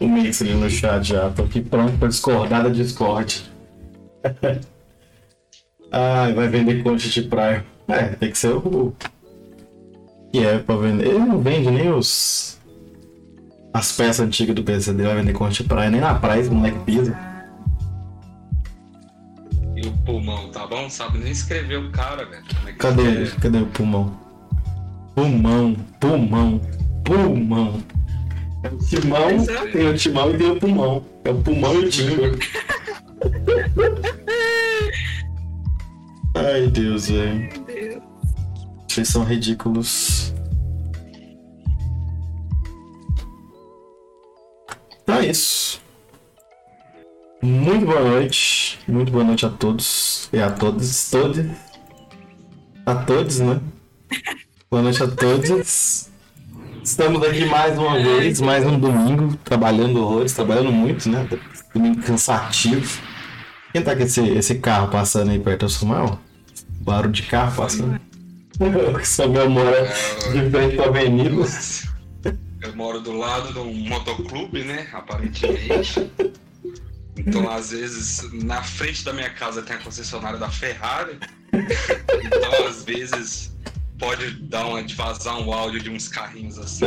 o Mix ali no chat já. Tô aqui pronto pra discordar da Discord. Ai, vai vender concha de praia. É, tem que ser o. Que é pra vender. Ele não vende nem os. As peças antigas do PC dele, vai vender concha de praia. Nem na praia esse moleque pisa. E o pulmão, tá bom? Sabe nem escrever o cara, velho. É Cadê ele? Cadê o pulmão? Pulmão, pulmão, pulmão. É o timão, tem o timão e tem o pulmão. É o pulmão e o timão. Ai, Deus, velho. Vocês são ridículos. Então é isso. Muito boa noite. Muito boa noite a todos. E a todos. Todos. A todos, né? Boa noite a todos. Estamos aqui mais uma vez, mais um domingo, trabalhando horrores, trabalhando muito, né? Domingo cansativo. Quem tá com esse, esse carro passando aí perto do Samuel? Barulho de carro passando. O Samuel mora de frente pra avenida. Eu moro do lado de um motoclube, né? Aparentemente. Então, às vezes, na frente da minha casa tem a concessionária da Ferrari. Então, às vezes, pode dar uma, de vazar um áudio de uns carrinhos assim.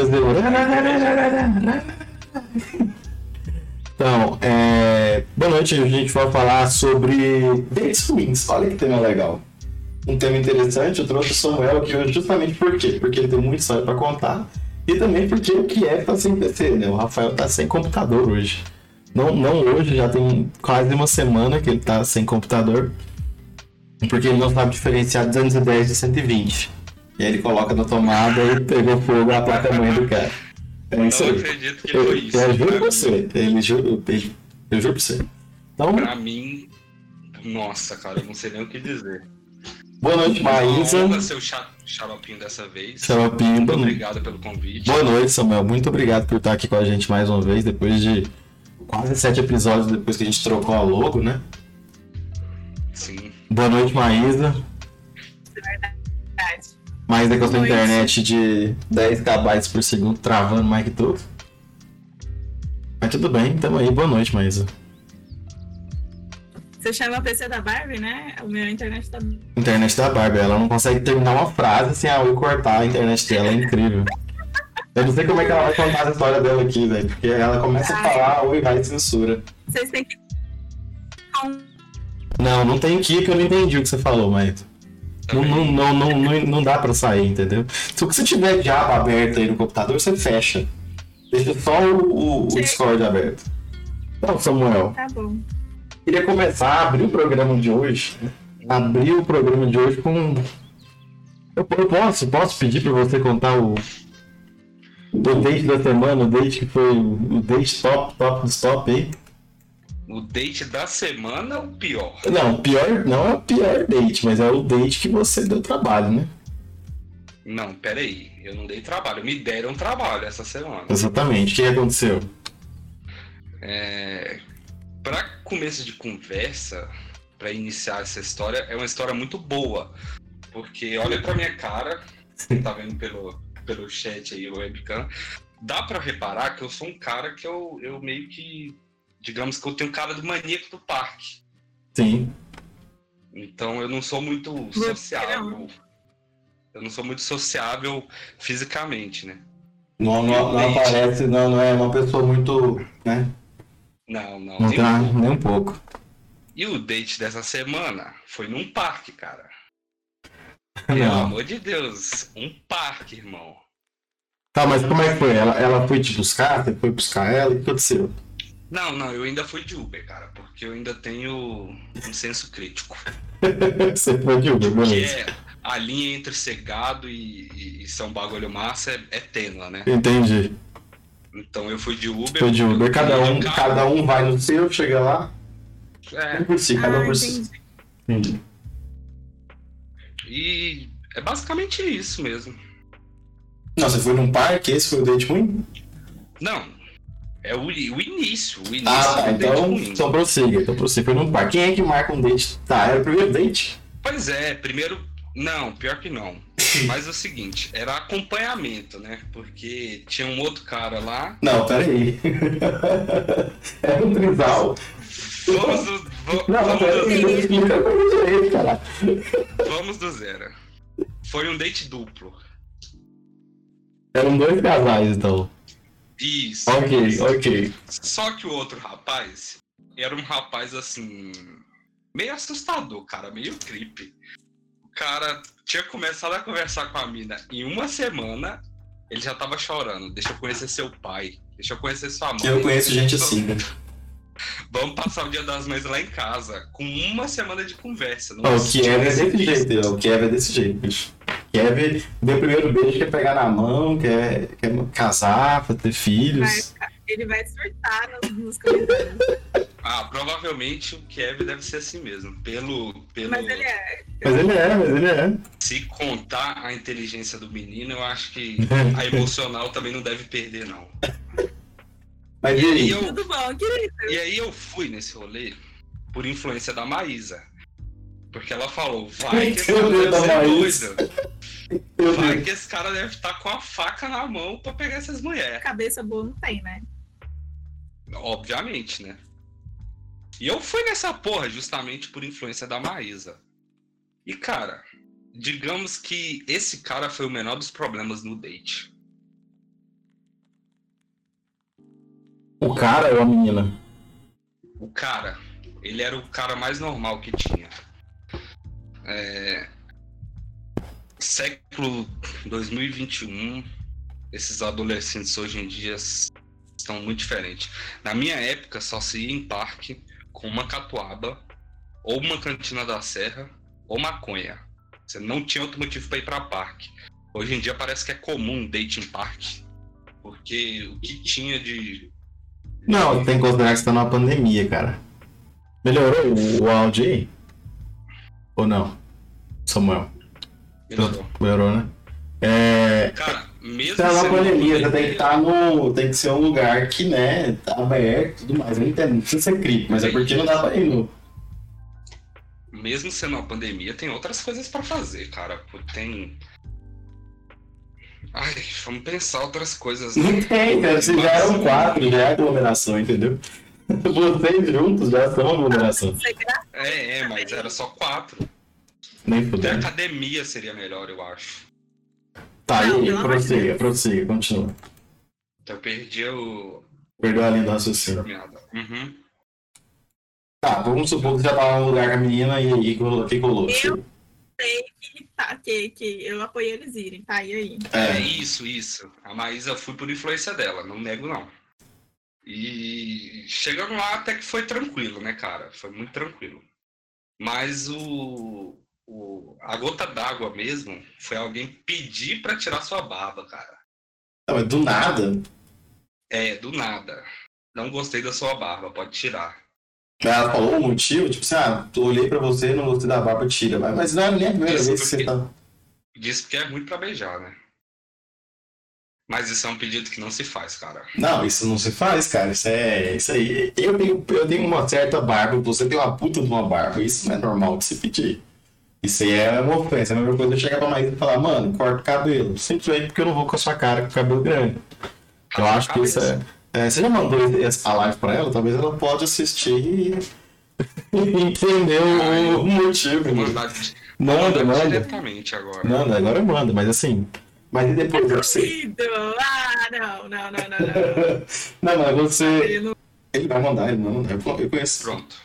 Então, é... boa noite. A gente vai falar sobre dates ruins. Olha que tema legal. Um tema interessante. Eu trouxe o Samuel aqui hoje justamente por quê? Porque ele tem muita história para contar. E também porque o que é tá sem PC, né? O Rafael tá sem computador hoje. Não, não hoje, já tem quase uma semana que ele tá sem computador. Porque ele não sabe diferenciar 210 de 120. E aí ele coloca na tomada e pegou fogo a placa-mãe do cara. É isso aí. acredito que Eu, foi isso. eu juro Pra você. Ele juro, eu, eu juro pra você. Então, Pra mim, nossa, cara, eu não sei nem o que dizer. boa noite, Maísa. Honra ser o xa- xaropinho dessa vez. Xaropinho, Muito boa noite. obrigado pelo convite. Boa noite, Samuel. Muito obrigado por estar aqui com a gente mais uma vez, depois de quase sete episódios depois que a gente trocou a logo, né? Sim. Boa noite, Maísa. Verdade. Maísa com a internet de 10 KB por segundo, travando mais que tudo. Mas tudo bem, tamo aí. Boa noite, Maísa. Você chama PC da Barbie, né? O meu internet tá. Internet da Barbie, ela não consegue terminar uma frase sem a Oi cortar a internet dela, é incrível. Eu não sei como é que ela vai contar a história dela aqui, velho, porque ela começa a falar, a Oi vai e censura. Vocês têm que. Não, não tem que, que eu não entendi o que você falou, mas não, não, não, não, não, não dá pra sair, entendeu? Se você tiver Java aberto aí no computador, você fecha. Deixa só o, o-. Discord aberto. Então, Samuel, Tá bom. queria começar a abrir o programa de hoje. né? Abrir o programa de hoje com. Eu, eu posso, posso pedir pra você contar o. O date da semana, o date que foi o o date top, top dos top aí. O date da semana é o pior. Não, pior, não é o pior date, mas é o date que você deu trabalho, né? Não, peraí. Eu não dei trabalho. Me deram trabalho essa semana. Exatamente. O que aconteceu? É... Para começo de conversa, para iniciar essa história, é uma história muito boa. Porque olha pra minha cara, você tá vendo pelo, pelo chat aí, o webcam, dá pra reparar que eu sou um cara que eu, eu meio que, digamos que eu tenho cara do maníaco do parque. Sim. Então eu não sou muito sociável. Eu não sou muito sociável fisicamente, né? Não, não, não aparece, não, não é uma pessoa muito. né? Não, não. Não nem tá um pouco. nem um pouco. E o date dessa semana foi num parque, cara. Pelo amor de Deus, um parque, irmão. Tá, mas como é que foi? Ela, ela foi te buscar? Você foi buscar ela? O que aconteceu? Não, não, eu ainda fui de Uber, cara, porque eu ainda tenho um senso crítico. você foi de Uber, Que beleza. é a linha entre ser gado e, e, ser um bagulho massa é, é tênua, né? Entendi. Então eu fui de Uber. Foi de Uber. Cada um, carro- cada um vai no seu, chega lá. É, Um por si, cada um Ah, por si. entendi. Entendi. e é basicamente isso mesmo. Não, você foi num parque, esse foi o date ruim? Não, é o, o início. O início Ah, tá. Então, então prossiga. Então prossiga. Foi num parque. Quem é que marca um date? Tá, era o primeiro date? Pois é, primeiro. Não, pior que não. Mas é o seguinte, era acompanhamento, né? Porque tinha um outro cara lá. Não, peraí. é um trisal. Vamos do, vo- Não, vamos, peraí, do, não cara. vamos do zero. Foi um date duplo. Eram dois casais, então. Ok, ok. Só que o outro rapaz era um rapaz assim. meio assustador, cara, meio creepy. O cara tinha começado a conversar com a mina em uma semana, ele já tava chorando. Deixa eu conhecer seu pai, deixa eu conhecer sua mãe. Eu conheço gente assim. né? Vamos passar o dia das mães lá em casa, com uma semana de conversa. não o Kiev é esse desse jeito, ó, o Kiev é desse jeito, bicho. Kiev, meu primeiro beijo quer pegar na mão, quer, quer casar, ter Vai filhos. ficar- ele vai surtar nos, nos comentários. Ah, provavelmente o Kiev deve ser assim mesmo. Pelo. pelo... Mas ele é. Mas ele é, mas ele é. Se contar a inteligência do menino, eu acho que a emocional também não deve perder, não. Mas E aí aí? eu, Tudo bom, querido? e aí eu fui nesse rolê por influência da Maísa. Porque ela falou, vai que esse cara deve ser doido. Meu Vai Deus. que esse cara deve estar com a faca na mão pra pegar essas mulheres. Cabeça boa não tem, né? Obviamente, né? E eu fui nessa porra justamente por influência da Maísa. E, cara, digamos que esse cara foi o menor dos problemas no date. O cara ou a menina? O cara, ele era o cara mais normal que tinha. É... Século 2021, esses adolescentes hoje em dia estão muito diferentes. Na minha época, só se ia em parque com uma catuaba, ou uma cantina da serra, ou maconha. Você não tinha outro motivo para ir para parque. Hoje em dia parece que é comum date em parque. Porque o que tinha de Não, tem que considerar que você tá numa pandemia, cara. Melhorou o áudio aí? Ou não? Samuel. Melhorou. Melhorou, né? É. Cara, mesmo tá na pandemia, você pandemia- tem que estar no. Tem que ser um lugar que, né, tá aberto e tudo mais. Eu entendo, não precisa ser creep, mas é porque não dá pra ir no. mesmo sendo uma pandemia, tem outras coisas pra fazer, cara. Tem. Ai, vamos pensar outras coisas. né? Não tem, cara. Vocês já eram quatro, já é aglomeração, entendeu? Vocês juntos já são aglomeração. Você É, é, mas era só quatro. Nem Até fudendo. academia seria melhor, eu acho. Tá, Não, de prossiga, prossiga, continua. Eu perdi o. Perdeu a linha do raciocínio. Uhum. Tá, vamos supor que você já tava no lugar com a menina e aí que rolou? Eu- sei que, tá, que, que eu apoiei eles irem, tá? E aí? É É, isso, isso. A Maísa eu fui por influência dela, não nego não. E chegando lá até que foi tranquilo, né, cara? Foi muito tranquilo. Mas o, o a gota d'água mesmo foi alguém pedir pra tirar sua barba, cara. Não, mas do nada. É, do nada. Não gostei da sua barba, pode tirar. Ela falou o motivo, tipo assim, ah, olhei pra você, não gostei da barba, tira. Mas, não é nem a primeira Isso vez que você porque- tá. Disse que é ruim pra beijar, né? Mas isso é um pedido que não se faz, cara. Não, isso não se faz, cara. Isso é. Isso aí. Eu tenho, eu tenho uma certa barba, você tem uma puta de uma barba. Isso não é normal de se pedir. Isso aí é uma ofensa. É a mesma coisa eu chegar pra Maísa e falar, mano, corta o cabelo. Simplesmente porque eu não vou com a sua cara com o cabelo grande. Eu acho que isso é. é, você já mandou a live pra ela? Talvez ela pode assistir e entender o, o motivo. Manda, manda. diretamente agora. Manda, agora manda, mas assim. Mas e depois você. Querido! Ah, não, não, não, não, não. Não, mas você. Ele não- Ele vai mandar, ele mandar. Eu eu conheço. Pronto.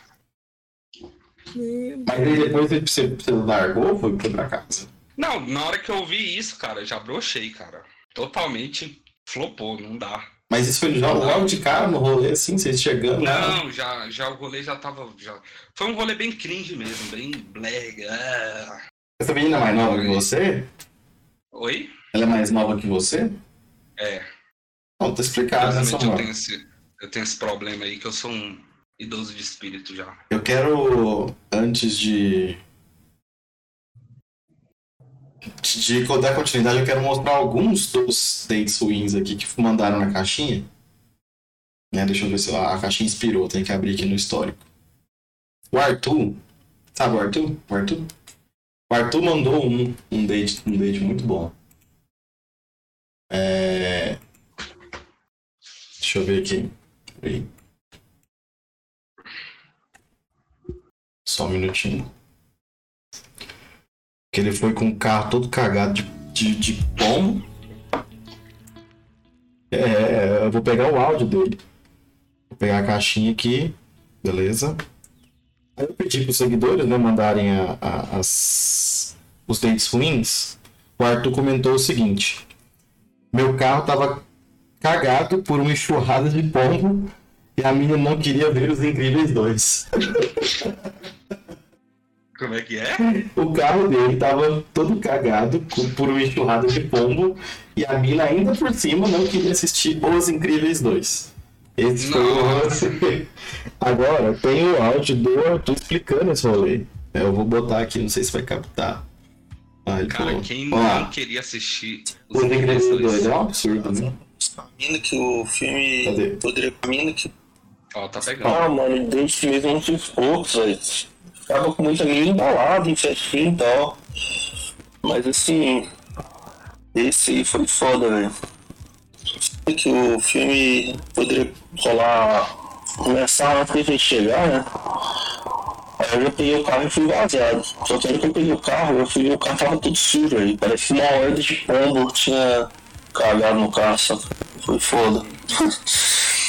Mas aí depois você, você largou ou foi pra casa? Não, na hora que eu vi isso, cara, já brochei, cara. Totalmente flopou, não dá. Mas isso foi já logo de cara no rolê, assim, vocês chegando lá. Não, já, já o rolê já tava. Já... Foi um rolê bem cringe mesmo, bem blega. ah. Essa menina é mais nova que você? Oi? Ela é mais nova que você? É. Não, tá explicado, né, eu tenho, esse, eu tenho esse problema aí que eu sou um idoso de espírito já. Eu quero, antes de. De de dar continuidade, eu quero mostrar alguns dos dates ruins aqui que mandaram na caixinha. Né, deixa eu ver se a a caixinha inspirou, tem que abrir aqui no histórico. O Arthur, sabe o Arthur? O Arthur? O Arthur mandou um, um, date, um date muito bom. É... Deixa eu ver aqui. Só um minutinho. Que ele foi com o carro todo cagado de, de, de pombo. É, eu vou pegar o áudio dele. Vou pegar a caixinha aqui. Beleza. Aí eu pedi para os seguidores né, mandarem a, a, as, os dentes ruins. O Arthur comentou o seguinte: Meu carro tava cagado por uma enxurrada de pombo e a minha não queria ver os Incríveis dois. Como é que é? O carro dele tava todo cagado por uma enxurrada de pombo e a mina ainda por cima não queria assistir Os Incríveis 2. Esse foi o lance. Agora, tem o áudio do Arthur explicando esse rolê. Eu vou botar aqui, não sei se vai captar. Ah, ele Cara, falou. quem não queria assistir Os Incríveis 2 dois? é um absurdo, né? Mina que o filme Cadê? poderia. Mina que. Ó, tá pegando. Ah, mano, desde mesmo uns poucos, velho. Ficava com muita mina embalada em festinha e tal. Mas assim. Esse aí foi foda, velho. Que o filme poderia rolar. Começar antes da gente chegar, né? Aí eu peguei o carro e fui vazado. Só que aí que eu peguei o carro, eu fui o carro tava tudo sujo aí. Parece que uma horda de pombo tinha cagado no carro, sabe? Foi foda.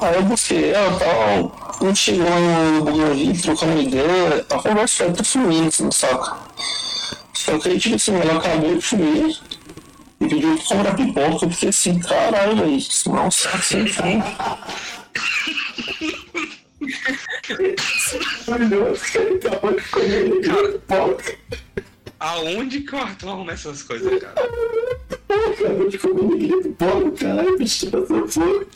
Aí eu busquei ela e tal. A gente chegou no Bougainville, trocando ideia. A conversa foi até fluindo, assim, saca? Só que aí, tipo assim, ela acabou de fluir e pediu pra comprar pipoca. Eu fiquei assim, caralho, velho, isso não é um saco sem fim. Maravilhoso, de pipoca. Aonde que o Arthur arruma essas coisas, cara? Acabou de comer pipoca, caralho, bicho, passou fogo.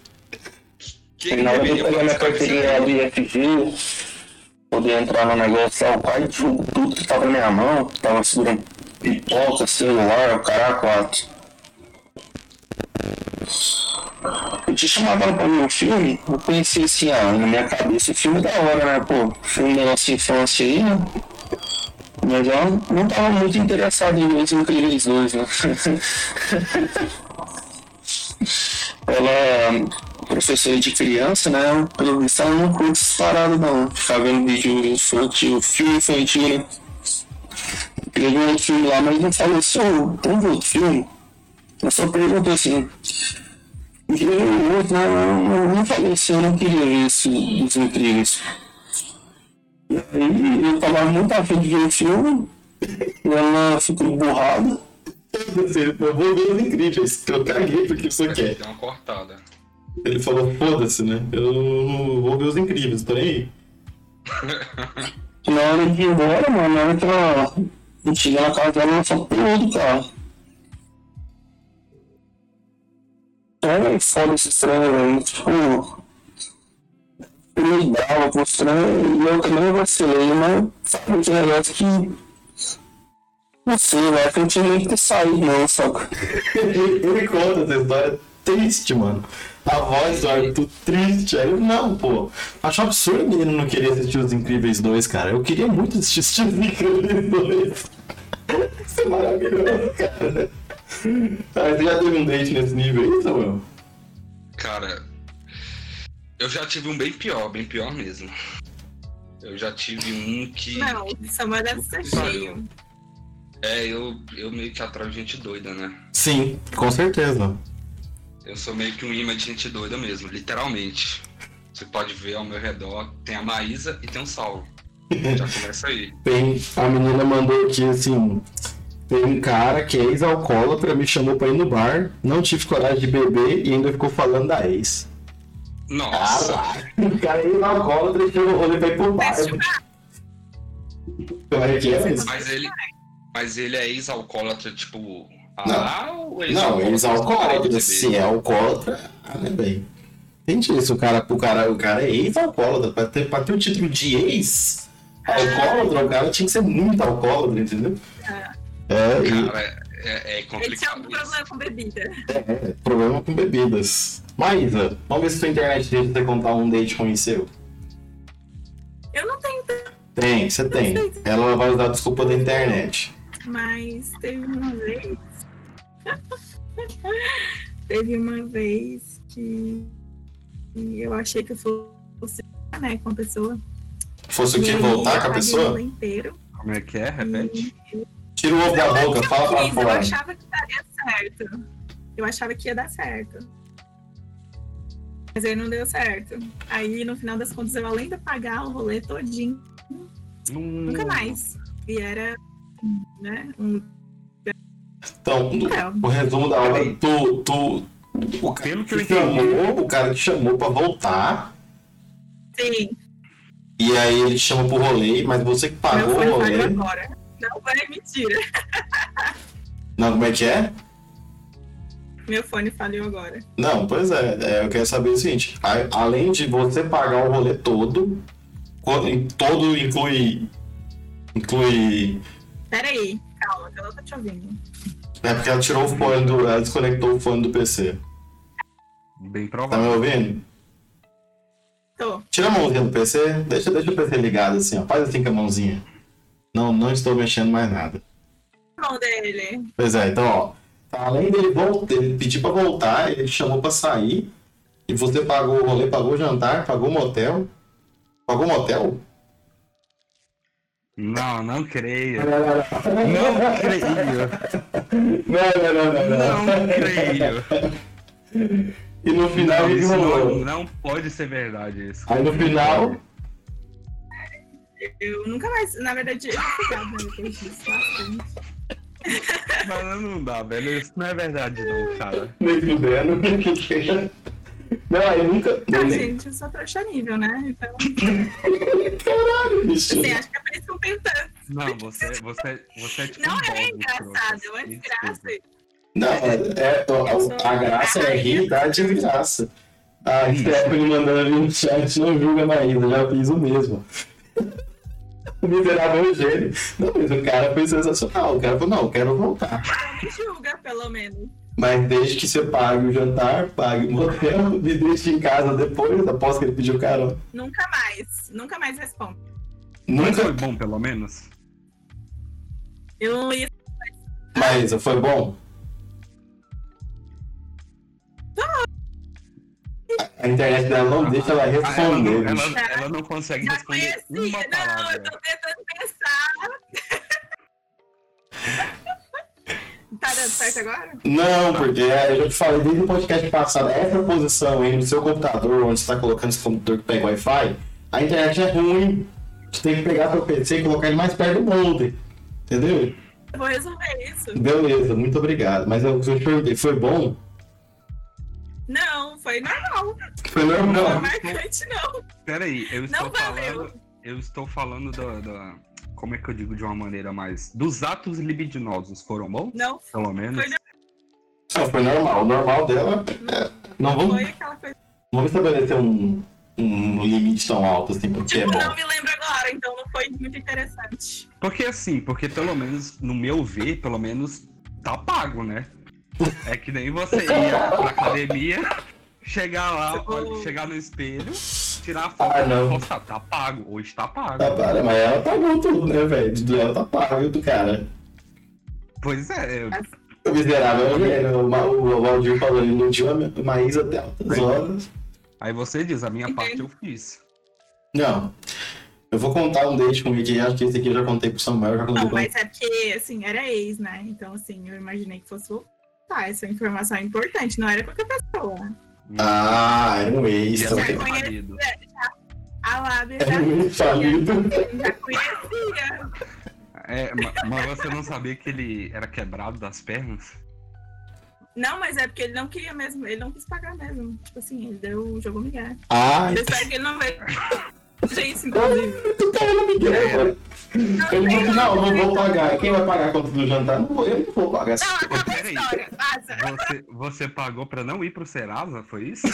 Quem Na hora de pegar minha carteirinha desse BFG, poder entrar no negócio lá, o pai jogou tudo que tava na minha mão, tava segurando pipoca, celular, o cara quatro. Eu te chamava pra ver um filme, eu pensei assim, ah, na minha cabeça, filme da hora, né, pô, filme da nossa infância aí, né? Mas eu não tava muito interessado em os Incríveis 2, né? ela professora de criança, né? Pelo visto ela não curte paradas não. Ficar vendo vídeo infantil, filme infantil, né? Queria ver outro filme lá, mas não falou vamos ver outro filme? Eu só perguntou assim. Eu outro, né? Eu não, falei assim, eu não queria ver esse dos incríveis. E aí eu tava muito afim de ver o filme, e ela ficou borrada. Falou, vou ver os incríveis, que eu caguei porque isso quer. Deu uma cortada. Ele falou, foda-se, né? Eu não vou ver os incríveis, tô nem aí. Na hora de ir embora, mano, na hora que ela eu na casa dela, ela só pulou do carro. É foda esse estranho, velho. Tipo, meio bravo com o estranho e eu também vacilei, mas sabe que negócio que. Não sei, velho, que eu tinha nem que ter saído, não, saca? Ele, conta essa história triste, mano. A voz do Arthur triste. Aí eu, não, pô. Acho absurdo ele não querer assistir Os Incríveis 2, cara. Eu queria muito assistir Os Incríveis 2. Isso é maravilhoso, cara. Ah, você já teve um date nesse nível aí, Samuel? Cara, eu já tive um bem pior, bem pior mesmo. Eu já tive um que. Não, o Samuel deve ser cheio. É, eu, eu meio que atraio gente doida, né? Sim, com certeza. Eu sou meio que um imã de gente doida mesmo, literalmente. Você pode ver ao meu redor, tem a Maísa e tem o Saulo. Já começa aí. Tem, a menina mandou aqui assim. Tem um cara que é ex-alcoólatra, me chamou pra ir no bar, não tive coragem de beber e ainda ficou falando da ex. Nossa! O cara é ex-alcoólatra e chegou o rolê pra ir pro bar. Como é que é mesmo? Mas ele, mas ele é ex-alcoólatra, tipo. Não. Ah, ou Não, ex-alcoólatra, se é alcoólatra, ah, né, bem. Entende isso, o cara, o cara, o cara é ex-alcoólatra, pra ter, pra ter o título de ex-alcoólatra, o cara tinha que ser muito alcoólatra, entendeu? É, e, Cara, é, é Ele tinha complicado. algum isso. problema com bebida. é, problema com bebidas. Maísa, vamos ver se sua internet deixa você contar um date ruim seu. Eu não tenho Tem, você tem. Ela vai usar a desculpa da internet. Mas teve uma vez. teve uma vez que eu achei que eu fosse né, com a pessoa. Fosse o que? E Voltar com a pessoa? inteiro. Como é que é? Repete. Tira o ovo da boca, fala pra Fiz, eu fora. achava que daria certo. Eu achava que ia dar certo. Mas aí não deu certo. Aí, no final das contas, eu além de pagar o rolê todinho, Hum, nunca mais. E era, né, um Então, o resumo da obra, tu, tu, o cara Pelo que que eu entendi. chamou, o cara que chamou pra voltar, Sim, e aí ele te chama pro rolê, mas você que pagou o rolê. agora. Não vai mentira. Não, como é que é? Meu fone falhou agora. Não, pois é, é, eu quero saber o seguinte, a- além de você pagar o rolê todo, quando- em- todo inclui. Inclui. Pera aí, calma, que eu não tô te ouvindo. É porque ela tirou o fone do. Ela desconectou o fone do PC. Bem Tá me provável. ouvindo? Tô. Tira a mãozinha do PC, deixa, deixa o PC ligado assim, ó. Faz assim com a mãozinha. Não, não estou mexendo mais nada. Mão dele. Pois é, então, ó. Além dele voltar, ele pedir pra voltar, ele chamou pra sair. E você pagou o rolê, pagou o jantar, pagou o motel. Pagou o motel? Não, não creio. Não, não, Não creio. não, não, não, não. Não creio. E no final Não, ele isso não, rolou. não pode ser verdade isso. Aí no final, Eu nunca mais, na verdade, eu fui gado depois disso, bastante. Mas não dá, velho. Isso não é verdade não, cara. nem fudendo. Não, eu nunca. Não, eu nem- gente, eu sou trouxa nível, né? Então, Caralho, bicho. assim, acho que é por isso que eu tentando. Não, você, você, você é tipo Não um é Bob, engraçado, é desgraça. Não, é, a, a graça é rir e dar de graça. A Stephanie mandando ali no chat, não julga a Maísa, já fiz o mesmo. O miserável Eugênio. Não, mas o cara foi sensacional. O cara falou, não, eu quero voltar. Me julga, pelo menos. Mas desde que você pague o jantar, pague o motel, me deixe em casa depois, após que ele pediu carona. Nunca mais. Nunca mais respondo. Mas foi Nunca, bom, pelo menos? Eu não ia. mas foi bom? A internet dela não deixa ela ela, responder, não, bicho. ela, ela não consegue responder uma conhecia. Não, eu palavra. tô tentando pensar. Tá dando certo agora? Não, porque é, eu já te falei desde o podcast passado, essa posição aí no seu computador, onde você está colocando esse computador que pega Wi-Fi, a internet é ruim. Você tem que pegar seu PC e colocar ele mais perto do molde. Entendeu? Eu vou resolver isso. Beleza, muito obrigado. Mas eu, eu te perguntei, foi bom? Não, foi normal. Foi Não foi normal. marcante, não. Peraí, eu estou Não valeu. falando. Eu estou falando da, da- Como é que eu digo de uma maneira mais. Dos atos libidinosos foram bons? Não Pelo menos. Foi Não, foi normal. O normal dela é. Não vamos, foi aquela coisa. não vamos estabelecer um, um limite tão alto assim, porque é Tipo, bom. não me lembro agora, então não foi muito interessante. Porque assim, porque pelo menos, no meu ver, pelo menos tá pago, né? É que nem você ia pra academia, chegar lá, chegar no espelho, tirar a foto Ah, não. postar. Tá pago, hoje tá pago. Tá, para, mas ela pagou tudo, né, velho? Do ela tá pago do cara. Pois é, eu- O miserável é o, Valdir falou, ele iludiu a Maísa até altas horas. aí você diz, a minha parte eu fiz. Não. Eu vou contar um date com o Rick, acho que esse aqui eu já contei pro Samuel, já contei Não, com mas é porque, assim, era ex, né? Então, assim, eu imaginei que fosse voltar. Essa informação é importante, não era qualquer pessoa. Ah, era um ex Já também. conheço. falido. A lábia Era já, um ex falido. já conhecia. É, ma- mas você não sabia que ele era quebrado das pernas? Não, mas é porque ele não queria mesmo, ele não quis pagar mesmo. Tipo assim, ele deu, jogou Miguel. Ah, Eu espero que ele não veja isso, inclusive. tu tá no Miguel, mano. Ele assim, não, não vou pagar. Quem vai pagar a conta do jantar? Não vou, eu não vou pagar. Não, acabou a história. Você, você pagou pra não ir pro Serasa, foi isso?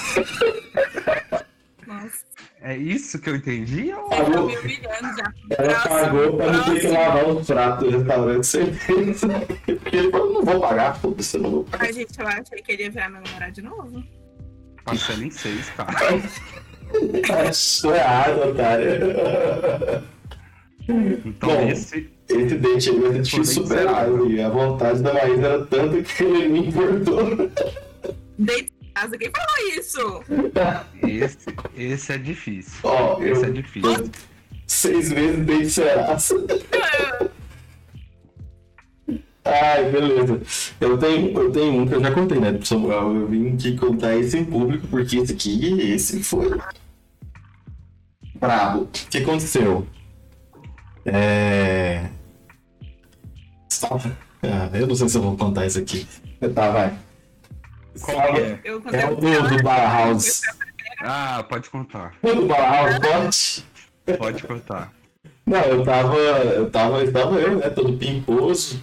Nossa, É isso que eu entendi? Ou... me humilhando já. Ela pagou pra não ter que lavar os pratos do restaurante, certeza. Porque ele falou, não vou pagar, foda-se, eu não vou pagar. Ai, gente, eu achei que ele ia virar meu namorado de novo. Parcela em seis, cara. Isso é errado, otário. Então Bom, esse. Esse date aí vai ser difícil superar. E a vontade da Maísa era tanto que ele me importou. Deito em casa. Quem falou isso? Esse, esse é difícil. Ó, Esse é eu difícil. seis vezes date serás. Ai, beleza. Eu tenho, eu tenho um que eu já contei, né, pro Samuel. Eu vim aqui contar esse em público, porque esse aqui, esse foi. Brabo. O que aconteceu? É. Ah, eu não sei se eu vou contar isso aqui. Tá, vai. Qual é? Eu É eu- o do, do Bar House. Ah, pode contar. O do Bar House, pode? Pode contar. Não, eu tava. Eu tava. Estava eu, né? Todo pimposo.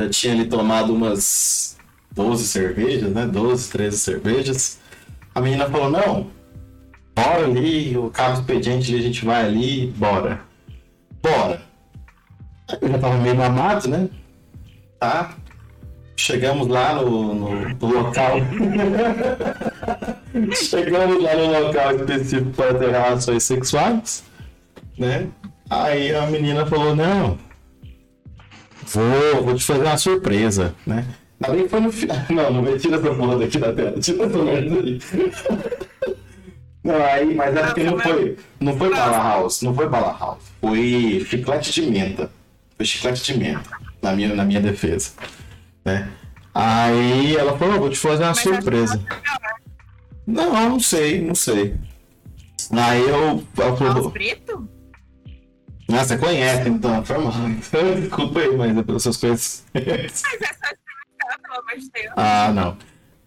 Já tinha ali tomado umas 12 cervejas, né? 12, 13 cervejas. A menina falou, não, bora ali, o carro expediente ali, a gente vai ali, bora. Bora. Eu já tava meio mamado, né? Tá. Chegamos lá no, no- no local. Chegamos lá no local específico para ter relações sexuais, né? Aí a menina falou, não, vou, vou te fazer uma surpresa, né? Ainda bem que foi no final. Não, não vai tirar essa porra daqui da tela. Tira essa merda aí. Não, aí, mas é porque não foi, não foi bala house, não foi bala house. Foi chiclete de menta. Foi chiclete de menta, na minha, na minha defesa. Né? Aí ela falou, vou te fazer uma Mas acho que surpresa. Não, não sei, não sei. Aí eu, ela falou, preto? ah, você conhece, então, foi mal. Desculpa aí, mas é pelas suas coisas. Mas é só experimentar, pelo amor de Deus. ah, não.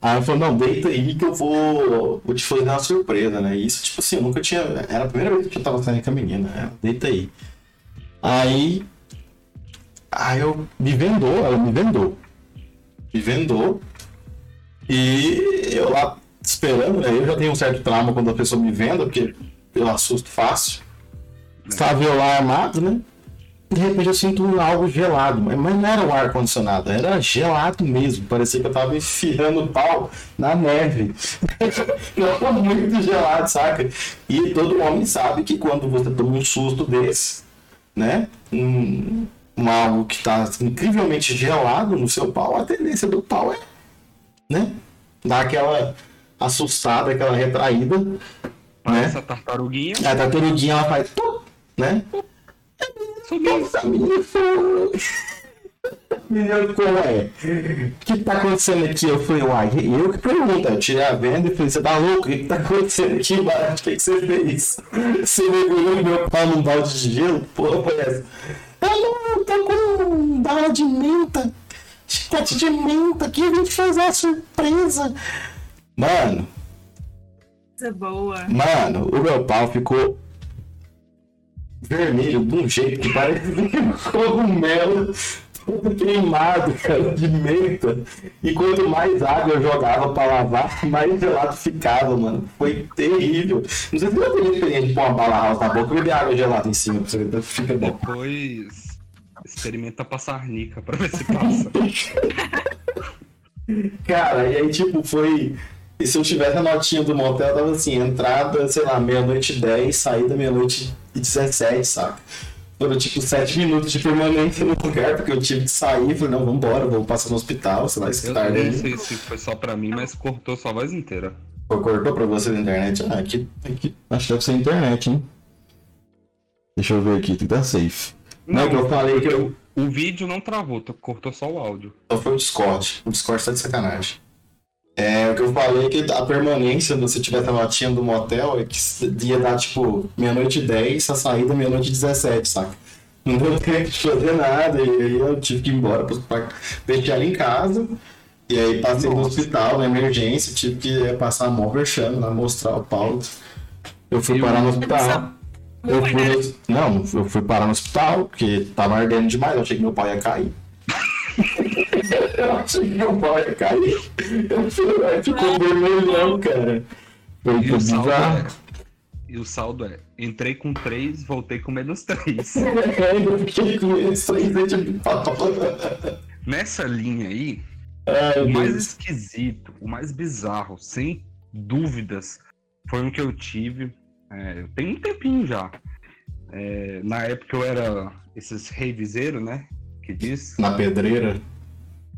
Aí ela falou, não, deita aí que eu vou, vou te fazer uma surpresa, né? Isso, tipo assim, eu nunca tinha. Era a primeira vez que eu tava saindo com a menina, né? Deita aí. Aí. Aí eu me vendou, ela me vendou. Me vendou. E eu lá esperando, né? Eu já tenho um certo trauma quando a pessoa me venda, porque eu assusto fácil. Estava eu lá armado, né? De repente eu sinto algo gelado, mas não era o ar-condicionado, era gelado mesmo. Parecia que eu tava enfiando pau na neve. não, muito gelado, saca? E todo homem sabe que quando você toma um susto desse, né? Um, um algo que tá incrivelmente gelado no seu pau, a tendência do pau é, né? Dar aquela assustada, aquela retraída, né? Essa tartaruguinha. A tartaruguinha ela faz, né? Nossa. Menino, como é? O que tá acontecendo aqui? Eu falei, uai, eu que pergunto. Eu tirei a venda e falei, você tá louco? O que, tá acontecendo aqui, mano? O que, que você fez? Você mergulhou meu pau num balde de gelo? Porra, foi essa? Ah, não, eu tô com bala de menta. Chiclete de menta aqui, a gente fazer uma surpresa. Mano, Coisa boa. Mano, o meu pau ficou vermelho de um jeito que parece um cogumelo todo queimado, cara, de menta. E quanto mais água eu jogava pra lavar, mais gelado ficava, mano. Foi terrível. Não sei se já teve experiência de pôr uma bala house na boca beber água gelada em cima, pra você ver, fica bom. Depois experimenta passar nica pra ver se passa. Cara, e aí, tipo, foi. E se eu tivesse a notinha do motel, tava assim, entrada, sei lá, meia-noite e 10, saída meia-noite 17, saca? Foram tipo 7 minutos de permanência no lugar, porque eu tive que sair, falei, não, vambora, vou passar no hospital, sei lá, esse Eu tarde não sei se foi só pra mim, mas cortou sua voz inteira. Pô, Cortou pra você na internet? Ah, aqui, aqui. Acho que deve ser internet, hein? Deixa eu ver aqui, que tá safe. Não, que eu falei que eu. O vídeo não travou, cortou só o áudio. Então foi o Discord. O Discord tá de sacanagem. É, o que eu falei é que a permanência, se você tivesse a notinha do motel, é que ia dar tipo meia-noite e 10, a saída meia-noite e 17, saca? Não deu tempo de fazer nada, e aí eu tive que ir embora pra, deixar ela em casa. E aí passei no Nossa. hospital, na emergência, tive que é, passar a mão vexame lá, mostrar o pau. Eu fui E parar no hospital. Eu fui né? no- Não, eu fui parar no hospital, porque tava ardendo demais, eu achei que meu pau ia cair. Eu achei que meu pau ia cair. Eu ficou vermelhão, cara. Foi E o saldo é. E o saldo é. Entrei com 3, voltei com menos 3. Ainda fiquei com de pau. Nessa linha aí, Ai, o mais Deus. esquisito, o mais bizarro, sem dúvidas, foi um que eu tive. é, tem um tempinho já. É, na época eu era esses reviseiro, né? Que diz. Na pedreira.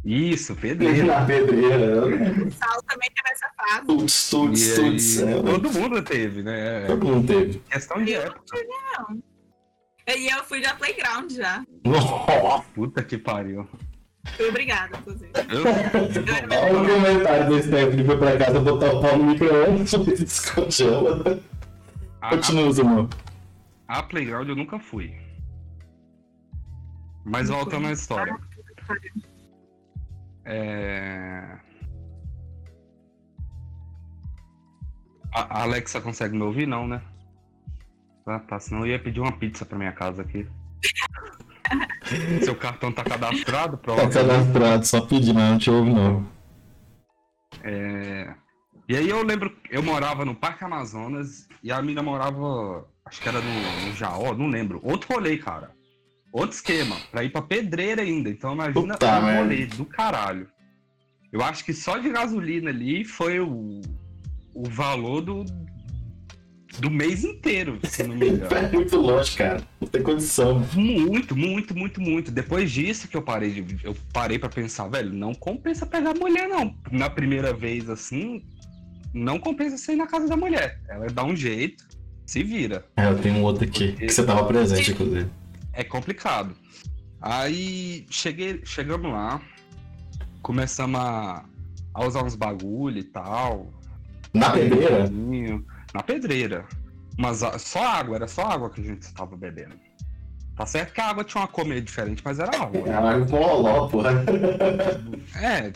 Isso, pedreiro. Na pedreira. eu lembro. O Saulo também teve essa fase. Tuts, tuts, tuts. aí, é, todo mundo teve, né? Todo mundo teve. Questão de época. E eu fui já playground já. Nossa. Puta que pariu. Fui obrigada, inclusive. Eu, Olha o comentário do Stephanie foi pra casa botar o pau no micro-ondas e descongela. a, Continua, Samuel. a, a Playground eu nunca fui. Mas voltando à história. É... A Alexa consegue me ouvir? Não, né? Ah, tá. Senão eu ia pedir uma pizza pra minha casa aqui. Seu cartão tá cadastrado? Tá Provavelmente. cadastrado, só pedir, mas não te ouve não. É, E aí eu lembro, eu morava no Parque Amazonas e a mina morava, acho que era no, no Jaó, não lembro. Outro rolê, cara. Outro esquema, pra ir pra pedreira ainda. Então imagina Puta um rolê do caralho. Eu acho que só de gasolina ali foi o, o valor do, do mês inteiro, se não me engano. É muito longe, cara. Não tem condição. Muito, muito, muito, muito. Depois disso que eu parei de. Eu parei pra pensar, velho, não compensa pegar mulher, não. Na primeira vez, assim, não compensa sair na casa da mulher. Ela dá um jeito, se vira. É, eu tenho um outro aqui, que você tava presente, inclusive. É complicado. Aí cheguei, chegamos lá, começamos a, a usar uns bagulho e tal. Na pedreira? Na pedreira. Mas a- só água, era só água que a gente estava bebendo. Tá certo que a água tinha uma cor meio diferente, mas era água. Caralho, com oló, porra. É.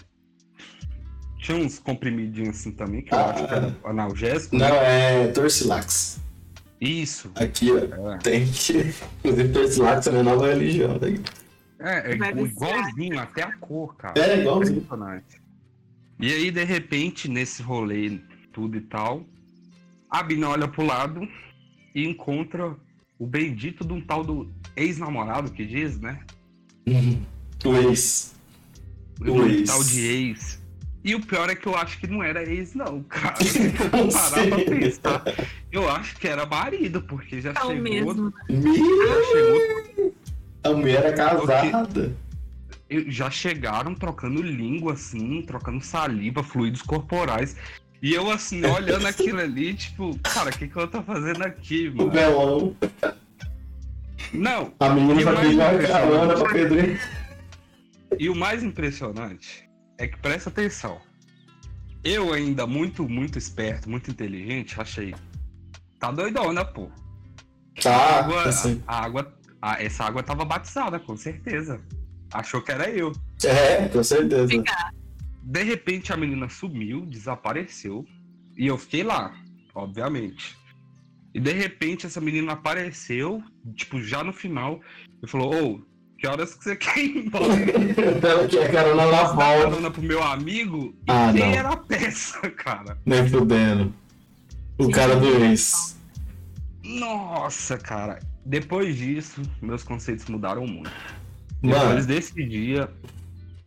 Tinha uns comprimidinhos assim também, que eu Ah. acho que era analgésico. Não, né? é Torcilax. Isso. Aqui, ó. É, Tem que. Inclusive, Torcilax é minha nova religião. Tá aqui. é, é igualzinho, até a cor, cara. É, igualzinho. E aí, de repente, nesse rolê, tudo e tal, a Bina olha pro lado e encontra o bendito de um tal do ex-namorado que diz, né? O ex. O Um ex. tal de ex. E o pior é que eu acho que não era ex, não, cara. Como Parar pra pensar. Eu acho que era marido, porque já É o chegou. mesmo. Já chegou. a mulher é casada. eu- Já chegaram trocando língua, assim, trocando saliva, fluidos corporais. E eu, assim, olhando aquilo ali, tipo, cara, o que, que eu tô fazendo aqui, O mano? belão. Não, A menina E vai impressionante. carona pra pedreira. e o mais impressionante é que presta atenção. Eu ainda muito, muito esperto, muito inteligente, achei. Tá doidona, pô. A Tá, água, assim. a água, a- essa água tava batizada, com certeza. Achou que era eu. É, com certeza. De repente a menina sumiu, desapareceu. E eu fiquei lá, obviamente. E de repente essa menina apareceu, tipo, já no final, e falou: Ô, que horas que você quer ir embora? Ela quer carona na Posso dar volta. carona pro meu amigo? E Ah, quem não. era a peça, cara? Nem fudendo. O cara do ex. Nossa, cara. Depois disso, meus conceitos mudaram muito. Mano, Depois desse dia,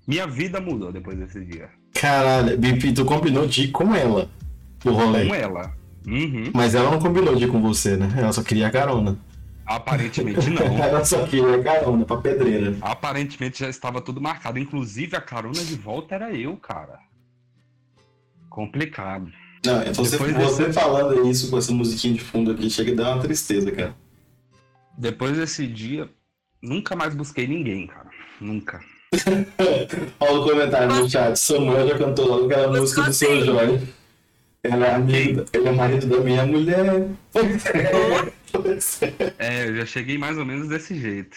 minha vida mudou depois desse dia. caralho. Bipi, tu combinou de ir com ela pro rolê. Com ela. Uhum. Mas ela não combinou de ir com você, né? Ela só queria carona. Aparentemente não. Ela só queria carona pra pedreira. Aparentemente já estava tudo marcado. Inclusive a carona de volta era eu, cara. Complicado. Não, é você, Depois você falando isso com essa musiquinha de fundo aqui, chega a dar uma tristeza, cara. Depois desse dia, nunca mais busquei ninguém, cara. Nunca. Olha o comentário no chat. Samuel já cantou logo aquela música do seu. Jorge. Ele é, amigo, ele é marido da minha mulher. Pois é. É, eu já cheguei mais ou menos desse jeito.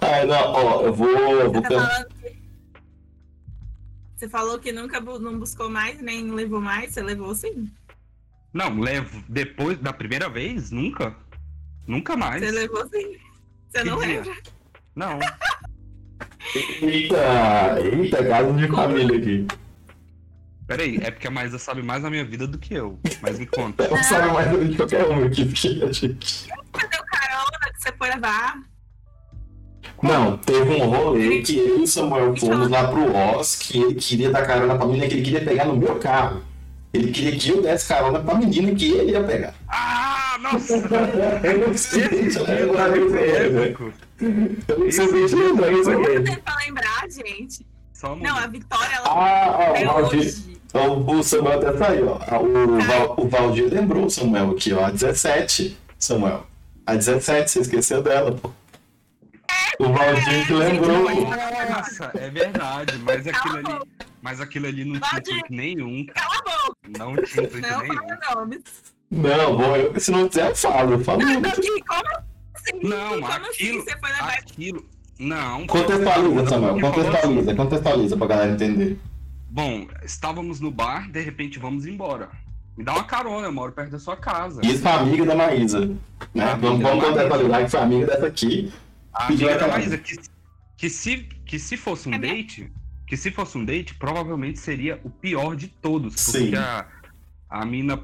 Ai, não, ó, eu vou. Eu vou Você tá falando que- Você falou que nunca bu- não buscou mais, nem levou mais, você levou sim. Não, levo. Depois da primeira vez, nunca. Nunca mais. Você levou sim. Você não dia? lembra? Não. Eita, eita, caso de família aqui. Peraí, é porque a Maísa sabe mais da minha vida do que eu. Mas me conta. Ela sabe mais do que qualquer um aqui, porque a gente. Cadê o carona que você foi levar? Não, teve um rolê que eu e o Samuel fomos lá pro Oz, que ele queria dar carona pra menina que ele queria pegar no meu carro. Ele queria que eu desse carona pra menina que ele ia pegar. Ah, Ah, nossa! Eu não sei Esse lembrar dia isso aí. Eu não sei se lembrar isso Vamos aí. tentar lembrar, gente. Só um Não, a. Vitória, ela Ah, o Valdir. hoje. Então, o Samuel até saiu, ó. Ah, O, o Valdir lembrou o Samuel aqui, ó. A 17, Samuel. A 17, você esqueceu dela, pô. O Valdir que lembrou. Nossa, é verdade, mas aquilo ali, mas aquilo ali não tinha intuito nenhum. Cala a boca, Não tinha intuito não nenhum. fala nomes. Não, bom, eu, se não quiser, eu falo. Eu falo. Não, assim? Não, aquilo, assim você foi levar aquilo, não. Contextualiza, Samuel. Assim, Contextualiza, contextualiza pra galera entender. Bom, estávamos no bar, de repente vamos embora. Me dá uma carona, eu moro perto da sua casa. Isso foi amiga da Maísa. Né? Amiga Vamos, vamos Maísa. contextualizar que foi amiga dessa aqui. A amiga da Maísa, que, que, se, que se fosse um É date, que se fosse um date, provavelmente seria o pior de todos. Sim. Porque a, a mina,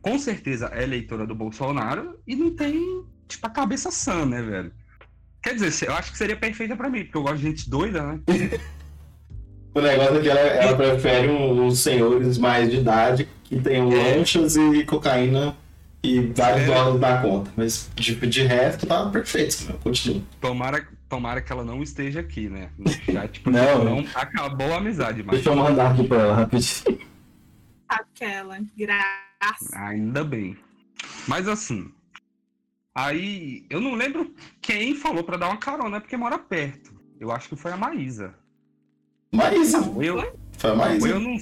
com certeza, é eleitora do Bolsonaro e não tem, tipo, a cabeça sã, né, velho? Quer dizer, eu acho que seria perfeita pra mim, porque eu gosto de gente doida, né? O negócio é que ela, ela prefere um- uns senhores mais de idade que tenham É. lanchas e cocaína e vários É. dólares na conta. Mas de, de resto tá perfeito, Samuel. Continua. Tomara, tomara que ela não esteja aqui, né? No chat, porque Não. não acabou a amizade, mas Deixa eu mandar aqui pra ela rapidinho. aquela graça. ainda bem. Mas assim, aí eu não lembro quem falou pra dar uma carona porque mora perto. Eu acho que foi a Maísa. Maísa. Ou eu, Foi Maísa. eu não.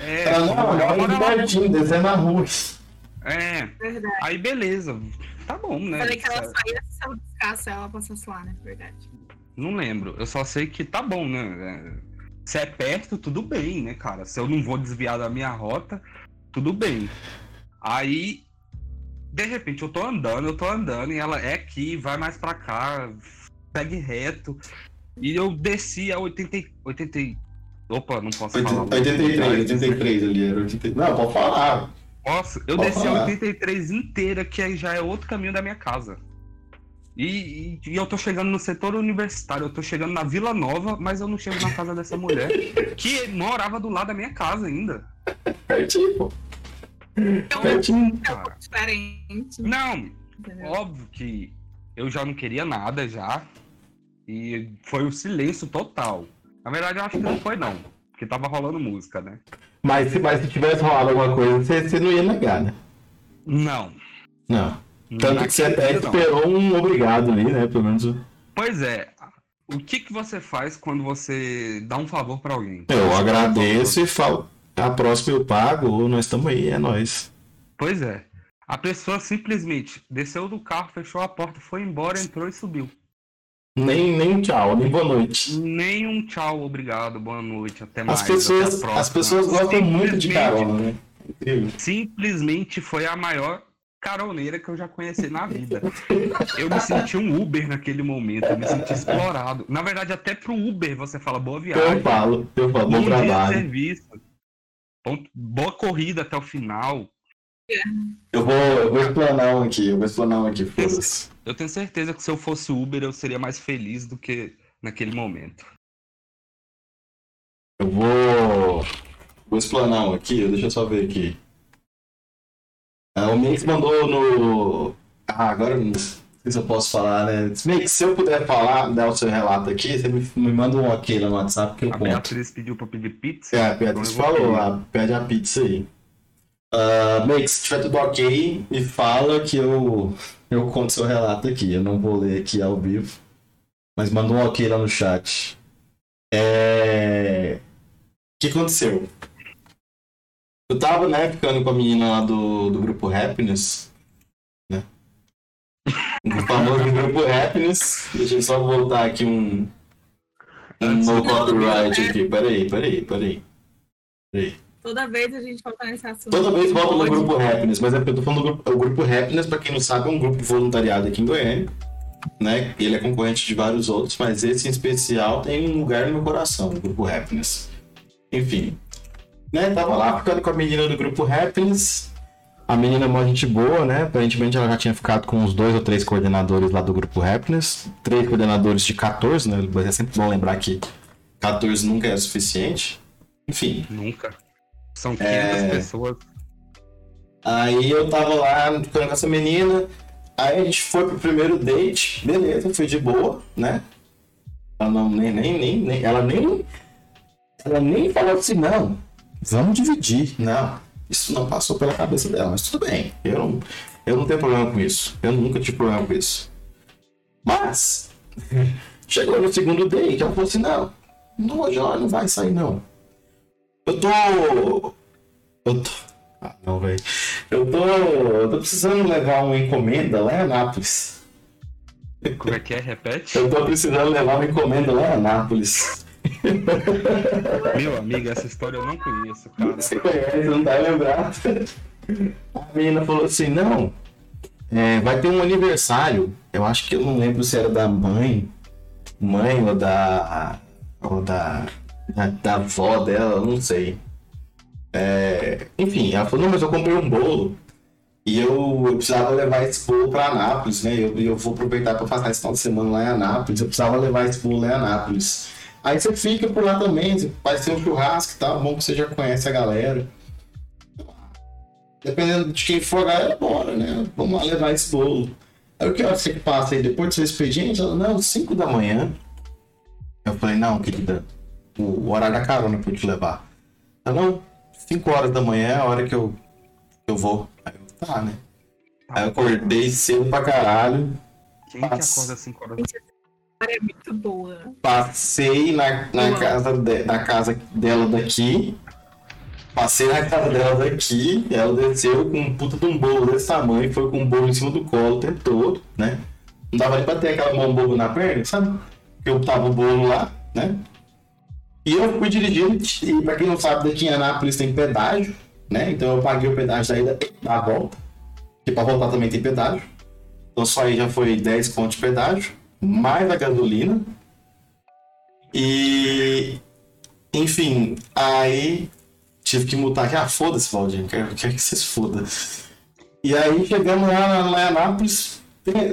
É, Ela não, ela ela mora é lá. pertinho, descendo na rua. É, Verdade. aí beleza. Tá bom, né? Falei que ela só ia se buscasse ela passasse lá, né? Verdade. Não lembro. Eu só sei que tá bom, né? É, Se é perto, tudo bem, né, cara? Se eu não vou desviar da minha rota, tudo bem. Aí, de repente, eu tô andando, eu tô andando, e ela é aqui, vai mais pra cá, segue reto. E eu desci a 80. e- 80 e- Opa, não posso falar. 83, 83 ali. Era 83. Não, pode falar. Posso? Eu Pode desci a falar. 83 inteira, que aí já é outro caminho da minha casa. E, e- e eu tô chegando no setor universitário, eu tô chegando na Vila Nova, mas eu não chego na casa dessa mulher, que morava do lado da minha casa ainda. Pertinho, pô. Então, Pertinho. Cara. diferente. Não, Entendeu? óbvio que eu já não queria nada já. E foi o silêncio total. Na verdade, eu acho que não foi não. Porque tava rolando música, né? Mas, se- mas se tivesse rolado alguma coisa, você, você não ia negar, né? Não. Não. Tanto que você até dia, não. esperou um obrigado ali, né? Pelo menos. Pois é. O que, que você faz quando você dá um favor pra alguém? Eu agradeço e falo. A próxima eu pago, ou nós estamos aí, é nós. Pois é. A pessoa simplesmente desceu do carro, fechou a porta, foi embora, entrou e subiu. Nem, nem tchau, nem boa noite. Nem um tchau, obrigado, boa noite, até mais. As pessoas, as pessoas gostam muito de carona, né? Incrível. Simplesmente foi a maior caroneira que eu já conheci na vida. Eu me senti um Uber naquele momento, eu me senti explorado. Na verdade, até pro Uber você fala boa Eu viagem, falo, eu falo, bom trabalho. serviço, boa corrida até o final. Eu vou, eu vou explanar um aqui, eu vou explanar um aqui, foda-se. Eu tenho certeza que se eu fosse Uber, eu seria mais feliz do que naquele momento. Eu vou. Vou explanar um aqui, deixa eu só ver aqui. Ah, o Mix mandou no. Ah, agora não sei se eu posso falar, né? Mix, se eu puder falar, dar o seu relato aqui, você me, me manda um ok lá no WhatsApp que eu A conto. Beatriz pediu pra pedir pizza. É, a Beatriz Então falou, ah, pede a pizza aí. Uh, se tiver tudo ok, me fala que eu, eu conto seu relato aqui. Eu não vou ler aqui ao vivo. Mas manda um ok lá no chat. É... O que aconteceu? Eu tava, né, ficando com a menina lá do, do grupo Happiness. Né? O famoso grupo Happiness. Deixa eu só voltar aqui um. Um no copyright aqui. Peraí, peraí, peraí. Peraí. Toda vez a gente volta nesse assunto. Toda vez volta no grupo Happiness, mas é porque eu tô falando do grupo, o grupo Happiness, pra quem não sabe, é um grupo de voluntariado aqui em Goiânia. Né? Ele é concorrente de vários outros, mas esse em especial tem um lugar no meu coração, o grupo Happiness. Enfim. Né? Tava lá ficando com a menina do grupo Happiness. A menina é uma gente boa, né? Aparentemente ela já tinha ficado com uns dois ou três coordenadores lá do grupo Happiness. Três coordenadores de 14, né? Mas é sempre bom lembrar que 14 nunca é suficiente. Enfim. Nunca. São 500 É. pessoas. Aí eu tava lá com essa menina, aí a gente foi pro primeiro date, beleza, foi de boa, né? Ela não, nem, nem, nem, nem, ela nem, ela nem falou assim, não, vamos dividir, não. Isso não passou pela cabeça dela, mas tudo bem, eu não, eu não tenho problema com isso, eu nunca tive problema com isso. Mas, chegou no segundo date, ela falou assim, não, não, hoje ela não vai sair não. Eu tô, eu tô, ah, não, velho. Eu tô, eu tô precisando levar uma encomenda lá em Anápolis. Como é que é? Repete? Eu tô precisando levar uma encomenda lá em Anápolis. Meu amigo, essa história eu não conheço, cara. Você conhece, não tá lembrado? A menina falou assim, não, é, vai ter um aniversário. Eu acho que eu não lembro se era da mãe, mãe ou da. ou da. Da, da avó dela, não sei. É, enfim, ela falou, não, mas eu comprei um bolo. E eu, eu precisava levar esse bolo para Anápolis, né? Eu, eu vou aproveitar para passar esse final de semana lá em Anápolis. Eu precisava levar esse bolo lá em Anápolis. Aí você fica por lá também, vai ser um churrasco e tal, bom que você já conhece a galera. Dependendo de quem for a galera, bora, né? Vamos lá levar esse bolo. Aí o que hora você passa aí depois do seu expediente? Ela, não, 5 da manhã. Eu falei, não, querida, o, horário da carona pra eu te levar. Ela, não, 5 horas da manhã é a hora que eu, que eu vou. Aí eu, tá, né? Aí eu acordei cedo pra caralho. Quem que Passa. acorda às 5 horas? Essa história é muito boa. Passei na, na, Uau. casa, de- na casa dela daqui. Passei na casa dela daqui. Ela desceu com um puta de um bolo desse tamanho. Foi com um bolo em cima do colo o tempo todo, né? Não dava nem pra ter aquela mão bobo na perna, sabe? Porque eu tava o bolo lá, né? E eu fui dirigindo. E pra quem não sabe, daqui em Anápolis tem pedágio, né? Então eu paguei o pedágio da ida da volta. E pra voltar também tem pedágio. Então só aí já foi 10 contos de pedágio, mais a gasolina. E. Enfim, aí tive que multar. Ah, foda-se, Valdir, quero, quero que vocês foda. E aí chegamos lá, lá em Anápolis.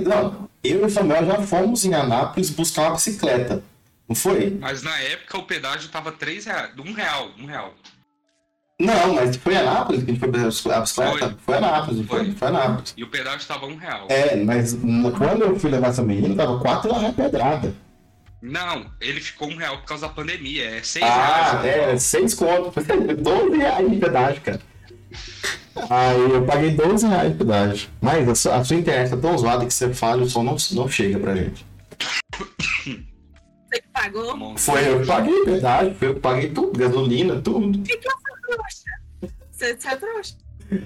Não, eu e o Samuel já fomos em Anápolis buscar uma bicicleta. Não foi? Mas na época o pedágio tava 3 reais. 1 real, 1 real. Não, mas foi Anápolis que a gente foi buscar a bicicleta? Foi. Foi, Anápolis, foi? Foi. Foi Anápolis. E o pedágio tava 1 real. É, mas quando eu fui levar essa menina, tava 4 reais pedrada. Não, ele ficou 1 real por causa da pandemia. É 6 Ah, reais. é, 6 contos. 12 reais de pedágio, cara. Aí eu paguei 12 reais de pedágio. Mas a sua, a sua internet tá tão zoada que você fala e o som não, não chega pra gente. Você que pagou? Foi eu que paguei pedágio, foi eu que paguei tudo, gasolina, tudo. Que você trouxa? Você, você é trouxa.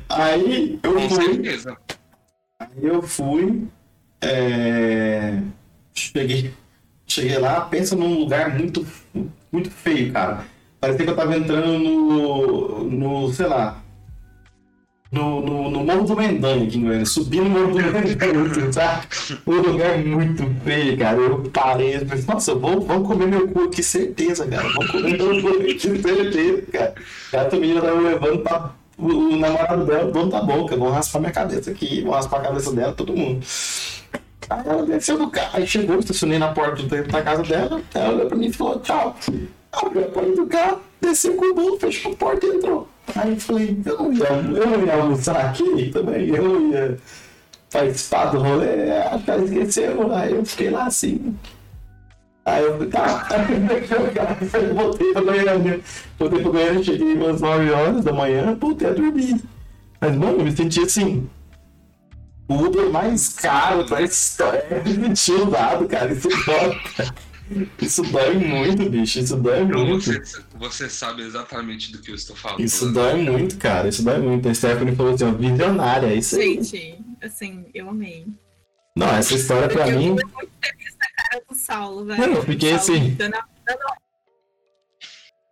Aí eu Com fui. certeza. Aí eu fui. é, Cheguei. Cheguei lá, pensa num lugar muito, muito feio, cara. Parecia que eu tava entrando no. no sei lá. No, no, no Morro do Mendanha aqui em Goiânia, subindo o Morro do Mendanha, sabe? Um lugar muito feio, cara. Eu parei e falei, nossa, vamos, comer meu cu aqui, certeza, cara. Vamos comer meu cu aqui, certeza, cara. A menina tava me levando pra o, o namorado dela, o dono da boca, vão raspar minha cabeça aqui, vão raspar a cabeça dela, todo mundo. Aí ela desceu do carro, aí chegou, estacionei na porta do- da casa dela, ela olhou pra mim e falou, tchau. Abriu a porta do carro, desceu com o bolo, fechou a porta e entrou. Aí eu falei, eu não ia, eu não ia almoçar aqui também, eu não ia participar do rolê, acho que ela esqueceu, aí eu fiquei lá assim. Aí eu falei, tá. Aí eu voltei pra Goiânia. Voltei pra Goiânia, cheguei umas 9 horas da manhã, voltei a dormir. Mas, mano, eu me senti assim. O Uber mais caro da história. Eu me senti usado, cara. Isso cara. Isso dói muito, bicho. Isso dói Então muito. você, você sabe exatamente do que eu estou falando. Isso dói muito, cara. Isso dói muito. A Stephanie falou assim, ó, visionária, é isso aí. Gente, assim, eu amei. Não, essa história pra eu mim. queria muito ter visto a cara do Saulo, velho. Não, eu fiquei Saulo assim. Dando, dando...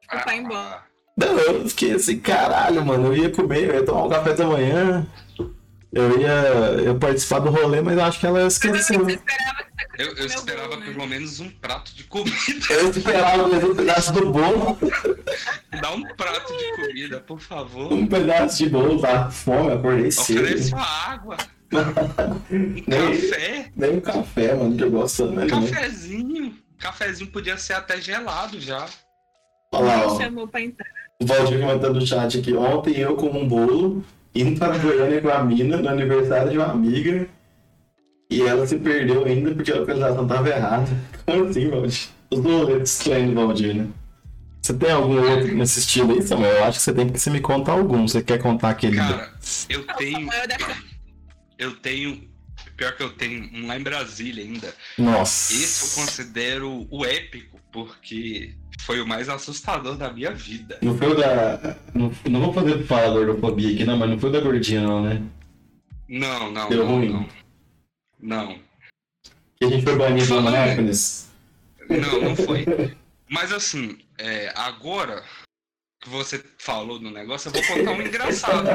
Ah, Vai embora. Não, eu fiquei assim, caralho, mano. Eu ia comer, eu ia tomar um café da manhã. Eu ia, eu ia participar do rolê, mas eu acho que ela esqueceu. você esperava Eu, eu esperava bolo, né? pelo menos um prato de comida. Eu esperava mesmo um pedaço do bolo, Dá um prato de comida, por favor. um pedaço de bolo, tá fome, acordei Ofereça cedo. água, um Nem, café, nem um café, mano, que eu gosto um tanto, né? cafezinho. Cafezinho podia ser até gelado já. Olha lá, ó. chamou pra entrar. O Valdir comentando no chat aqui. Ontem eu com um bolo, indo para Goiânia com a mina no aniversário de uma amiga. E ela se perdeu ainda porque a localização estava errada. Como assim, Valdir? Os boletos estranhos do Valdir, né? Você tem algum outro nesse estilo aí, Samuel? Eu acho que você tem que você me contar algum. Você quer contar aquele. Cara, eu tenho. Eu tenho. Pior que eu tenho um lá em Brasília ainda. Nossa. Esse eu considero o épico, porque foi o mais assustador da minha vida. Não foi o da. Não, não vou fazer falar gordofobia aqui, não, mas não foi o da gordinha, não, né? Não, não, Deu não, ruim. não. Não, Que a gente foi banido no Annapolis. não, não foi. Mas assim, é, agora que você falou no negócio, eu vou contar um engraçado.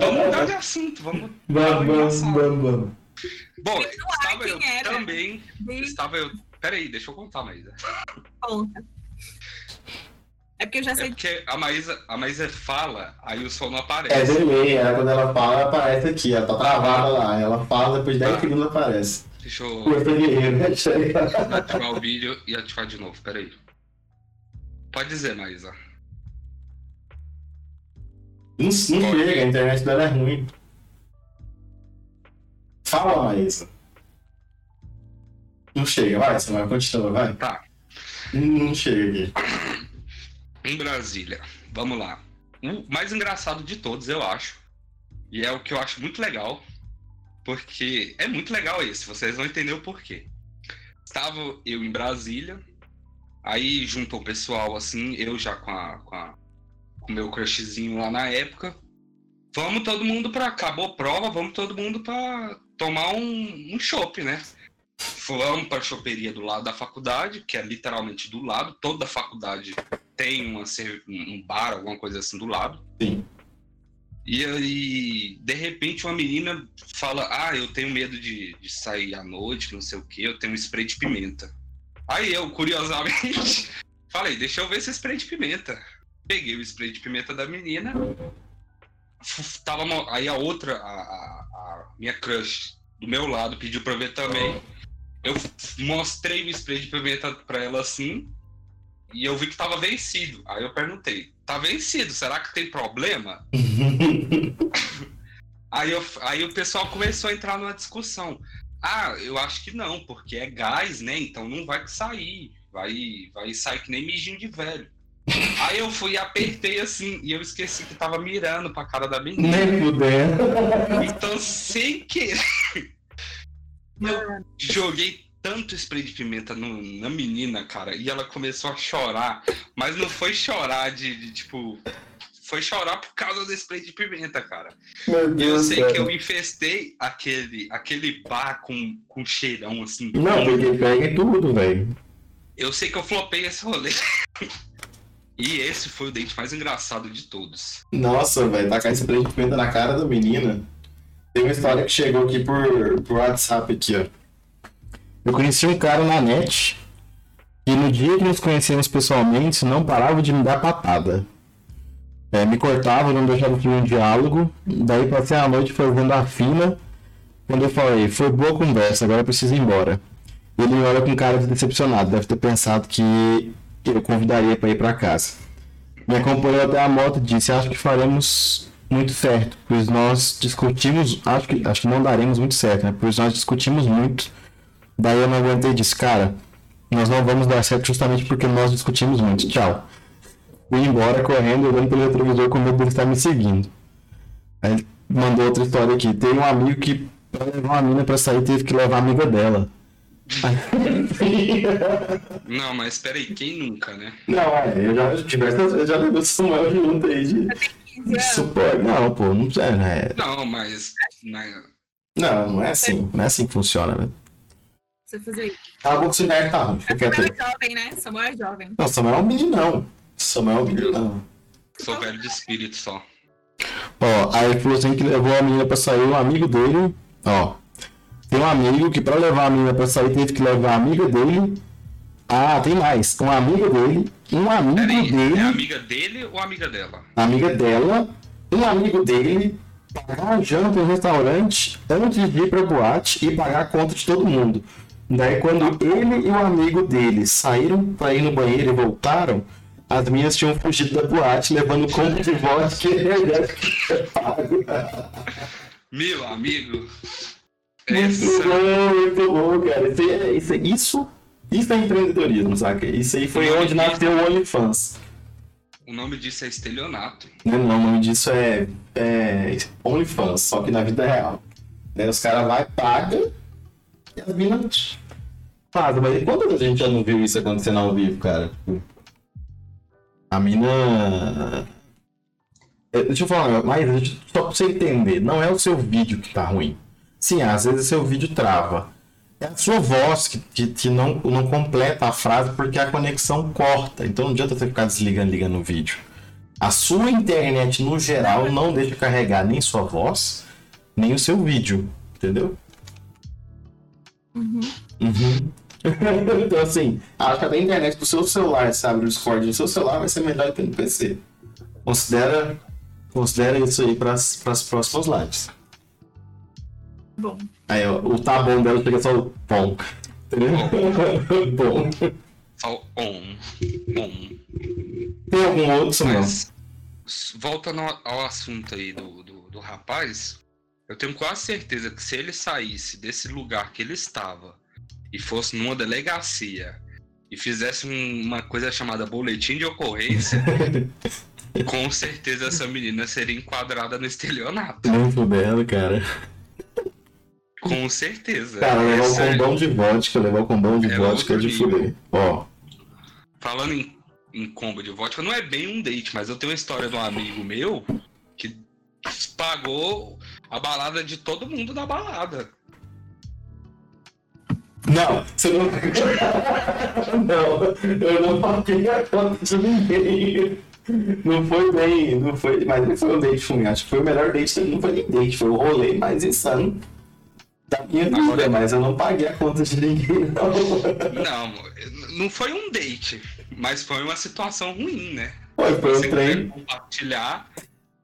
Vamos mudar de assunto, vamos. Vamos, vamos, engraçado. vamos, vamos. Bom, é estava eu era. também. de Estava eu. Peraí, deixa eu contar, Maísa. conta. É porque eu já É sei porque a Maísa, a Maísa fala, aí o som não É aparece. delay, ela, quando ela fala, aparece aqui, ela tá travada lá. Ela fala, depois de 10 Ah. segundos aparece. Deixa eu Força guerreiro, né? Ativar o vídeo e ativar de novo, peraí. Pode dizer, Maísa. Não, não chega, a internet dela é ruim. Fala, Maísa. Não chega, vai, Samuel, continua, vai. Tá. Não, não chega aqui. Em Brasília, vamos lá. O mais engraçado de todos, eu acho. E é o que eu acho muito legal. Porque é muito legal esse, vocês vão entender o porquê. Estava eu em Brasília, aí juntou o pessoal assim, eu já com a, com a com o meu crushzinho lá na época. Vamos todo mundo pra. Acabou a prova, vamos todo mundo pra tomar um, um chopp, né? Vamos pra choperia do lado da faculdade, que é literalmente do lado. Toda faculdade tem uma, um bar, alguma coisa assim do lado. Sim. E aí, de repente, uma menina fala: Ah, eu tenho medo de, de sair à noite, não sei o que, eu tenho um spray de pimenta. Aí eu, curiosamente, falei: Deixa eu ver esse spray de pimenta. Peguei o spray de pimenta da menina. Tava, aí a outra, a, a- a minha crush do meu lado, pediu pra ver também. Eu mostrei o spray de pimenta pra ela assim. E eu vi que tava vencido. Aí eu perguntei: Tá vencido? Será que tem problema? Aí, eu- aí o pessoal começou a entrar numa discussão. Ah, eu acho que não, porque é gás, né? Então não vai sair. Vai, vai sair que nem mijinho de velho. Aí eu fui e apertei assim, e eu esqueci que tava mirando pra cara da menina. Nem fudendo. Então, sem querer, Mano, joguei tanto spray de pimenta no- na menina, cara, e ela começou a chorar. Mas não foi chorar de, de, tipo. Foi chorar por causa do spray de pimenta, cara. E eu Deus do sei céu. que eu infestei aquele, aquele bar com, com cheirão assim. Não, porque pega tudo, velho. Eu sei que eu flopei esse rolê. E esse foi o dente mais engraçado de todos. Nossa, velho, tacar esse trem de pimenta na cara da menina. Tem uma história que chegou aqui por, por WhatsApp aqui, ó. Eu conheci um cara na net e no dia que nos conhecemos pessoalmente não parava de me dar patada. É, me cortava, não deixava de um diálogo. Daí passei a noite fazendo a fina. Quando eu falei, foi boa conversa, agora eu preciso ir embora. Ele me olha com cara de decepcionado, deve ter pensado que eu convidaria para ir para casa. Me acompanhou até a moto e disse: Acho que faremos muito certo, pois nós discutimos. Acho que, acho que não daremos muito certo, né? Pois nós discutimos muito. Daí eu não aguentei e disse: Cara, nós não vamos dar certo justamente porque nós discutimos muito. Tchau. Fui embora correndo, olhando pelo retrovisor com medo dele estar me seguindo. Aí ele mandou outra história aqui: Tem um amigo que, pra levar uma mina pra sair, teve que levar a amiga dela. Não, mas peraí, quem nunca, né? Não, é, eu já diversas vezes já levei o Samuel junto aí de, 15 de anos. suporte. Não, pô, não é, né? Não, mas. né, Não, não é assim. Não é assim que funciona, né? Você fazer isso. Cala a boca, se o nerd tá ruim. Samuel é jovem, né? Samuel é jovem. Não, Samuel é um meninão. Samuel é um meninão. Sou velho de espírito só. Ó, aí ele falou assim que levou a menina pra sair, um amigo dele. Ó, tem um amigo que pra levar a menina pra sair teve que levar a amiga dele. Ah, tem mais. Um amigo dele, um amigo Peraí, dele. é amiga dele ou amiga dela? amiga dela, um amigo dele, pagar a janta em restaurante antes de ir pra boate e pagar a conta de todo mundo. Daí quando ele e o amigo dele saíram pra ir no banheiro e voltaram, as minhas tinham fugido da boate, levando combo de vodka e. Meu amigo. Muito Essa... bom, muito bom, cara. Isso, é- isso, isso, é empreendedorismo, saca? Isso aí foi onde nasceu o OnlyFans. O nome disso é estelionato. Não, não, o nome disso é, é OnlyFans, só que na vida real. Né, Os caras vai, paga e as minas fazem. Mas quantas vezes a gente já não viu isso acontecendo ao vivo, cara? A mina. É, Deixa eu falar, mas só pra você entender, não é o seu vídeo que tá ruim. Sim, às vezes o seu vídeo trava. É a sua voz que, que, que não, não completa a frase porque a conexão corta. Então não adianta você ficar desligando ligando o vídeo. A sua internet, no geral, não deixa carregar nem sua voz, nem o seu vídeo. Entendeu? Uhum. Uhum. então, assim, acho que até a internet do seu celular, se abre o Discord do seu celular, vai ser melhor que no PC. Considera, considera isso aí para as próximas lives. Bom, Aí, ó, o tá bom dela chega só o bom. Entendeu? bom. Só on. On. Tem algum outro? Mas, voltando ao- ao assunto aí do, do, do rapaz, eu tenho quase certeza que se ele saísse desse lugar que ele estava e fosse numa delegacia e fizesse um- uma coisa chamada boletim de ocorrência, com certeza essa menina seria enquadrada no estelionato. Nem fudendo, cara. Com certeza. Cara, levar o condão de vodka, levar o condão de É vodka é de nível. fuder. Ó, Falando em, em combo de vodka, não é bem um date, mas eu tenho uma história de um amigo meu que pagou a balada de todo mundo da balada. Não, você não. não, eu não paguei a conta de ninguém. Não foi bem, não foi, mas não foi um date ruim. Acho que foi o melhor date, não foi nem date, foi o rolê mais insano da minha vida, Agora- mas eu não paguei a conta de ninguém, não. Não, não foi um date, mas foi uma situação ruim, né? Foi, foi um trem. compartilhar,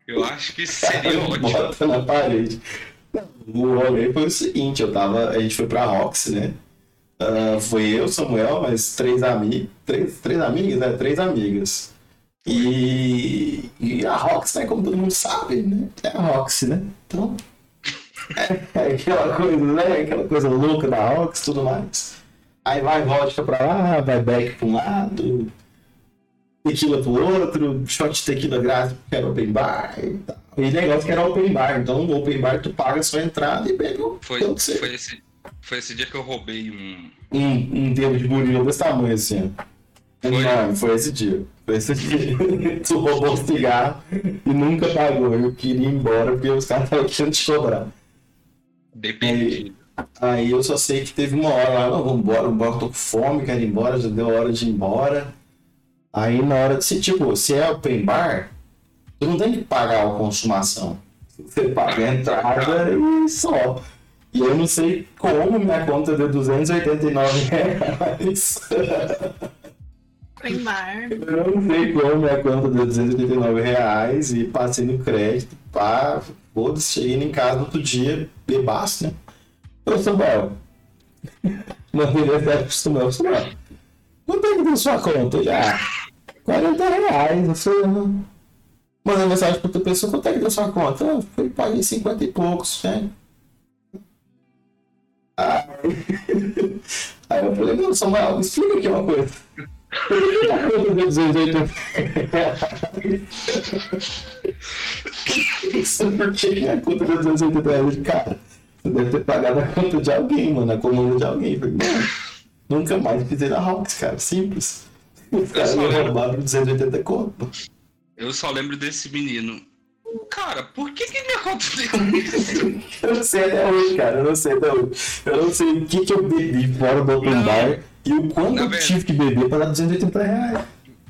eu acho que seria ótimo. Bota na parede. O rolê foi o seguinte, eu tava. A gente foi pra Roxy, né? Ah, foi eu, Samuel, mais três amigos. Três, três amigas, né? Três amigas. E, e a Roxy, né? Como todo mundo sabe, né? É a Roxy, né? Então. É, aquela coisa, né? Aquela coisa louca da Roxy e tudo mais. Aí vai vodka pra lá, vai back pra um lado, tequila pro outro, shot de tequila grátis porque era open bar e tal. E negócio que era open bar, então no open bar tu paga a sua entrada e bebe o Foi, foi, esse, foi esse dia que eu roubei um. um, um dedo de burilo desse tamanho assim, ó. Foi? Não, foi esse dia. Foi esse dia. tu roubou o cigarro e nunca pagou. Eu queria ir embora porque os caras estavam querendo te cobrar. Depende. Aí eu só sei que teve uma hora lá, não, vambora, vambora, tô com fome, quero ir embora, já deu hora de ir embora. Aí na hora de, se, tipo, se é open bar, tu não tem que pagar a consumação. Você paga a entrada e só. E eu não sei como minha conta deu 289 reais. Bar. Eu não sei como minha conta deu 289 reais e passei no crédito, pá, foda-se, cheguei em casa outro dia, bebaço, né? Ô Samuel, mandei mensagem pro Samuel, Samuel, quanto é que deu sua conta? Ele, ah, 40 reais, eu falei, ah. Mandei mensagem pra outra pessoa, quanto é que deu sua conta? Eu falei, paguei 50 e poucos, né? Aí, aí eu falei, não, Samuel, explica aqui uma coisa. Por que a conta deu 280 Isso porque a conta deu 280 reais. Cara, você deve ter pagado a conta de alguém, mano, a comanda de alguém. Falei, mano, nunca mais pisei na Rox, cara, simples. Os caras me roubaram 280 conto. Eu só lembro desse menino. Cara, por que, que minha conta deu isso? Eu não sei até hoje, cara, eu não sei até hoje. Eu não sei o que, que eu bebi fora do open bar e o quanto Na eu verdade- tive que beber pra dar 280 reais.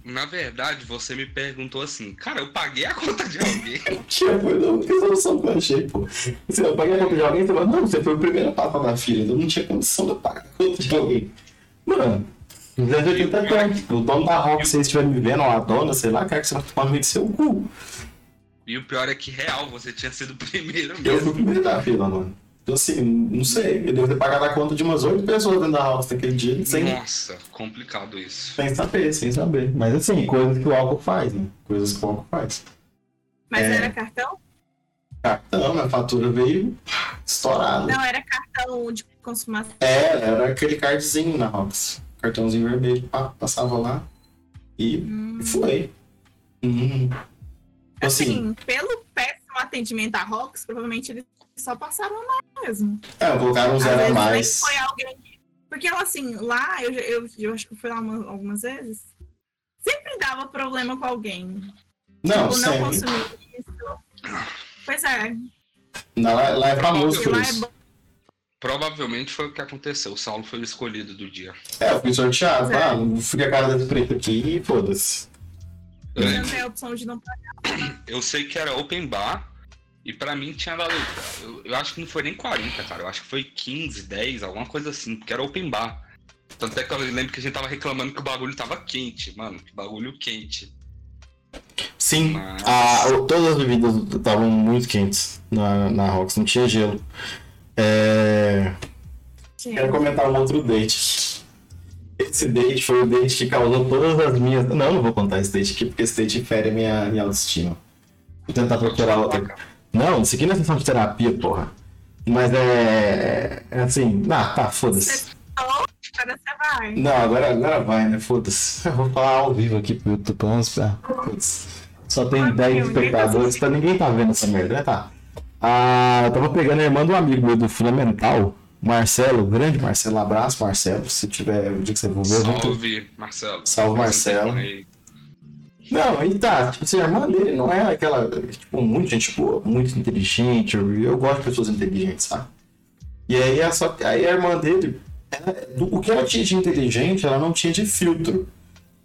Na verdade, você me perguntou assim, cara, eu paguei a conta de alguém. Que foi a única solução que eu achei, pô. Se eu paguei a conta de alguém, você fala, não, você foi o primeiro a passar da fila, então não tinha condição de eu pagar a conta de alguém. Mano, 280 conto. O dono da Rock, se vocês estiverem me vendo, ou a dona, sei lá, cara, que você vai tomar meio do seu cu. E o pior é que real, você tinha sido o primeiro Eu fui mesmo. o primeiro da fila, mano. Então, assim, não sei. Eu devo ter pagado a conta de umas oito pessoas dentro da Rox naquele dia, sem, Nossa, complicado isso. sem saber, sem saber. Mas, assim, coisas que o álcool faz, né? Coisas que o álcool faz. Mas É. era cartão? Cartão, a fatura veio estourada. Não, era cartão de consumação. É, era aquele cardzinho na Rox. Cartãozinho vermelho, pá, passava lá e Hum. foi. Hum. Assim, Assim, pelo péssimo atendimento à Rox, provavelmente eles só passaram lá mesmo. é, colocaram um zero a mais. foi alguém. Porque assim, lá eu, eu, eu acho que eu fui lá uma- algumas vezes. Sempre dava problema com alguém. Não, tipo, não consumir isso. Pois é. Não, Lá, é famoso por é isso. Provavelmente foi o que aconteceu. O Saulo foi o escolhido do dia. É, eu fui sorteado. É. Ah, não fui a cara desse preto aqui e foda-se. Você não tem a opção de não pagar. Eu sei que era open bar e pra mim tinha dado. Eu, eu acho que não foi nem 40, cara. Eu acho que foi 15, 10, alguma coisa assim, porque era open bar. Tanto é que eu lembro que a gente tava reclamando que o bagulho tava quente, mano. Que bagulho quente. Sim, Mas- a- todas as bebidas estavam muito quentes na, na Rox, não tinha gelo. É, Quero comentar um outro date. Esse date foi o date que causou todas as minhas. Não, não vou contar esse date aqui, porque esse date fere a minha, minha autoestima. Vou tentar procurar outra. Não, isso aqui não é sessão de terapia, porra. Mas é. É assim. Ah, tá, foda-se. Agora você vai. Não, agora, agora vai, né? Foda-se. Eu vou falar ao vivo aqui pro YouTube. Vamos, ah, foda-se. Só tem 10 espectadores, tá, ninguém tá vendo essa merda, né? Tá. Ah, eu tava pegando a irmã do amigo meu do Fundamental, Marcelo, grande Marcelo, abraço, Marcelo. Se tiver o dia que você for ver, Salve, Marcelo. Salve, Marcelo. Não, e tá, tipo assim, a irmã dele não é aquela, tipo, muito gente boa, muito inteligente. Eu, eu gosto de pessoas inteligentes, sabe? E aí, a, só, aí a irmã dele, ela- o que ela tinha de inteligente, ela não tinha de filtro.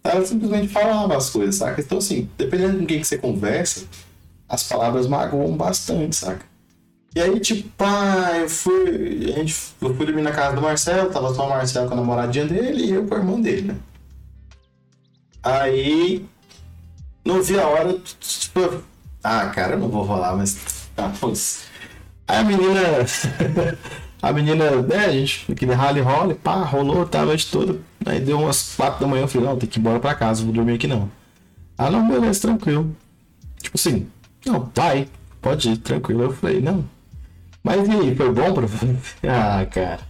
Ela simplesmente falava as coisas, saca? Então, assim, dependendo com quem que você conversa, as palavras magoam bastante, saca? E aí, tipo, pá, eu fui. A gente, eu fui dormir na casa do Marcelo, tava só o Marcelo com a namoradinha dele e eu com a irmã dele, né? Aí. Não vi a hora, tipo. Ah, cara, eu não vou falar, mas. Ah, foda-se. Aí a menina. a menina, né, a gente, aquele rally rola, pá, rolou, tá a noite toda. Aí deu umas 4 da manhã, eu falei, não, tem que ir embora pra casa, vou dormir aqui não. Ah, não, beleza, tranquilo. Tipo assim, não, vai, pode ir, tranquilo. Eu falei, não. Mas e aí, foi bom pra você? Ah, cara.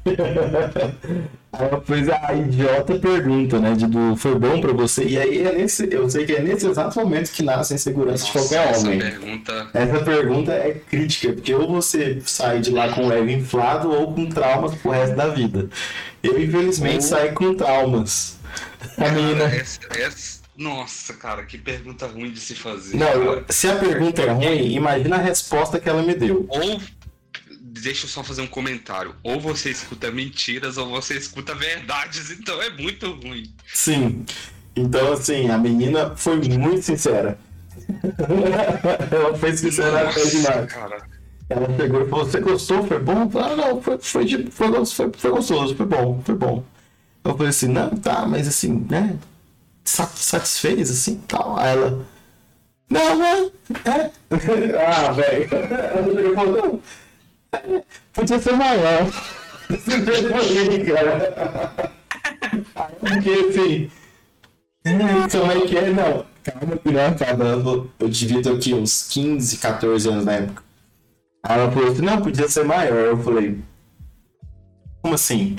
Aí eu fiz a idiota pergunta, né? De do, foi bom pra você? E aí é nesse, eu sei que é nesse exato momento que nasce a insegurança de qualquer essa homem. pergunta. Essa pergunta é crítica, porque ou você sai de lá com o ego inflado ou com traumas pro resto da vida. Eu, infelizmente, Ou- saí com traumas. A menina. Essa, essa- Nossa, cara, que pergunta ruim de se fazer. Não, cara. se a pergunta é ruim, imagina a resposta que ela me deu. Ou. Deixa eu só fazer um comentário. Ou você escuta mentiras ou você escuta verdades, então é muito ruim. Sim. Então, assim, a menina foi muito sincera. ela foi sincera até demais. cara. Ela chegou e falou: Você gostou? Foi bom? Ah, não, foi, foi, de- foi, foi, foi gostoso, foi bom, foi bom. Eu falei assim: Não, tá, mas assim, né? sa- Satisfez, assim, tal. Aí ela: Não, é. é. ah, velho. Ela chegou e falou: Não, podia ser maior. cara. Aí eu fiquei assim. "Hum, Como é que é? Não, calma não, cara. Eu, devia ter aqui uns 15, 14 anos na época. Aí ela falou assim, não, podia ser maior. Eu falei, como assim?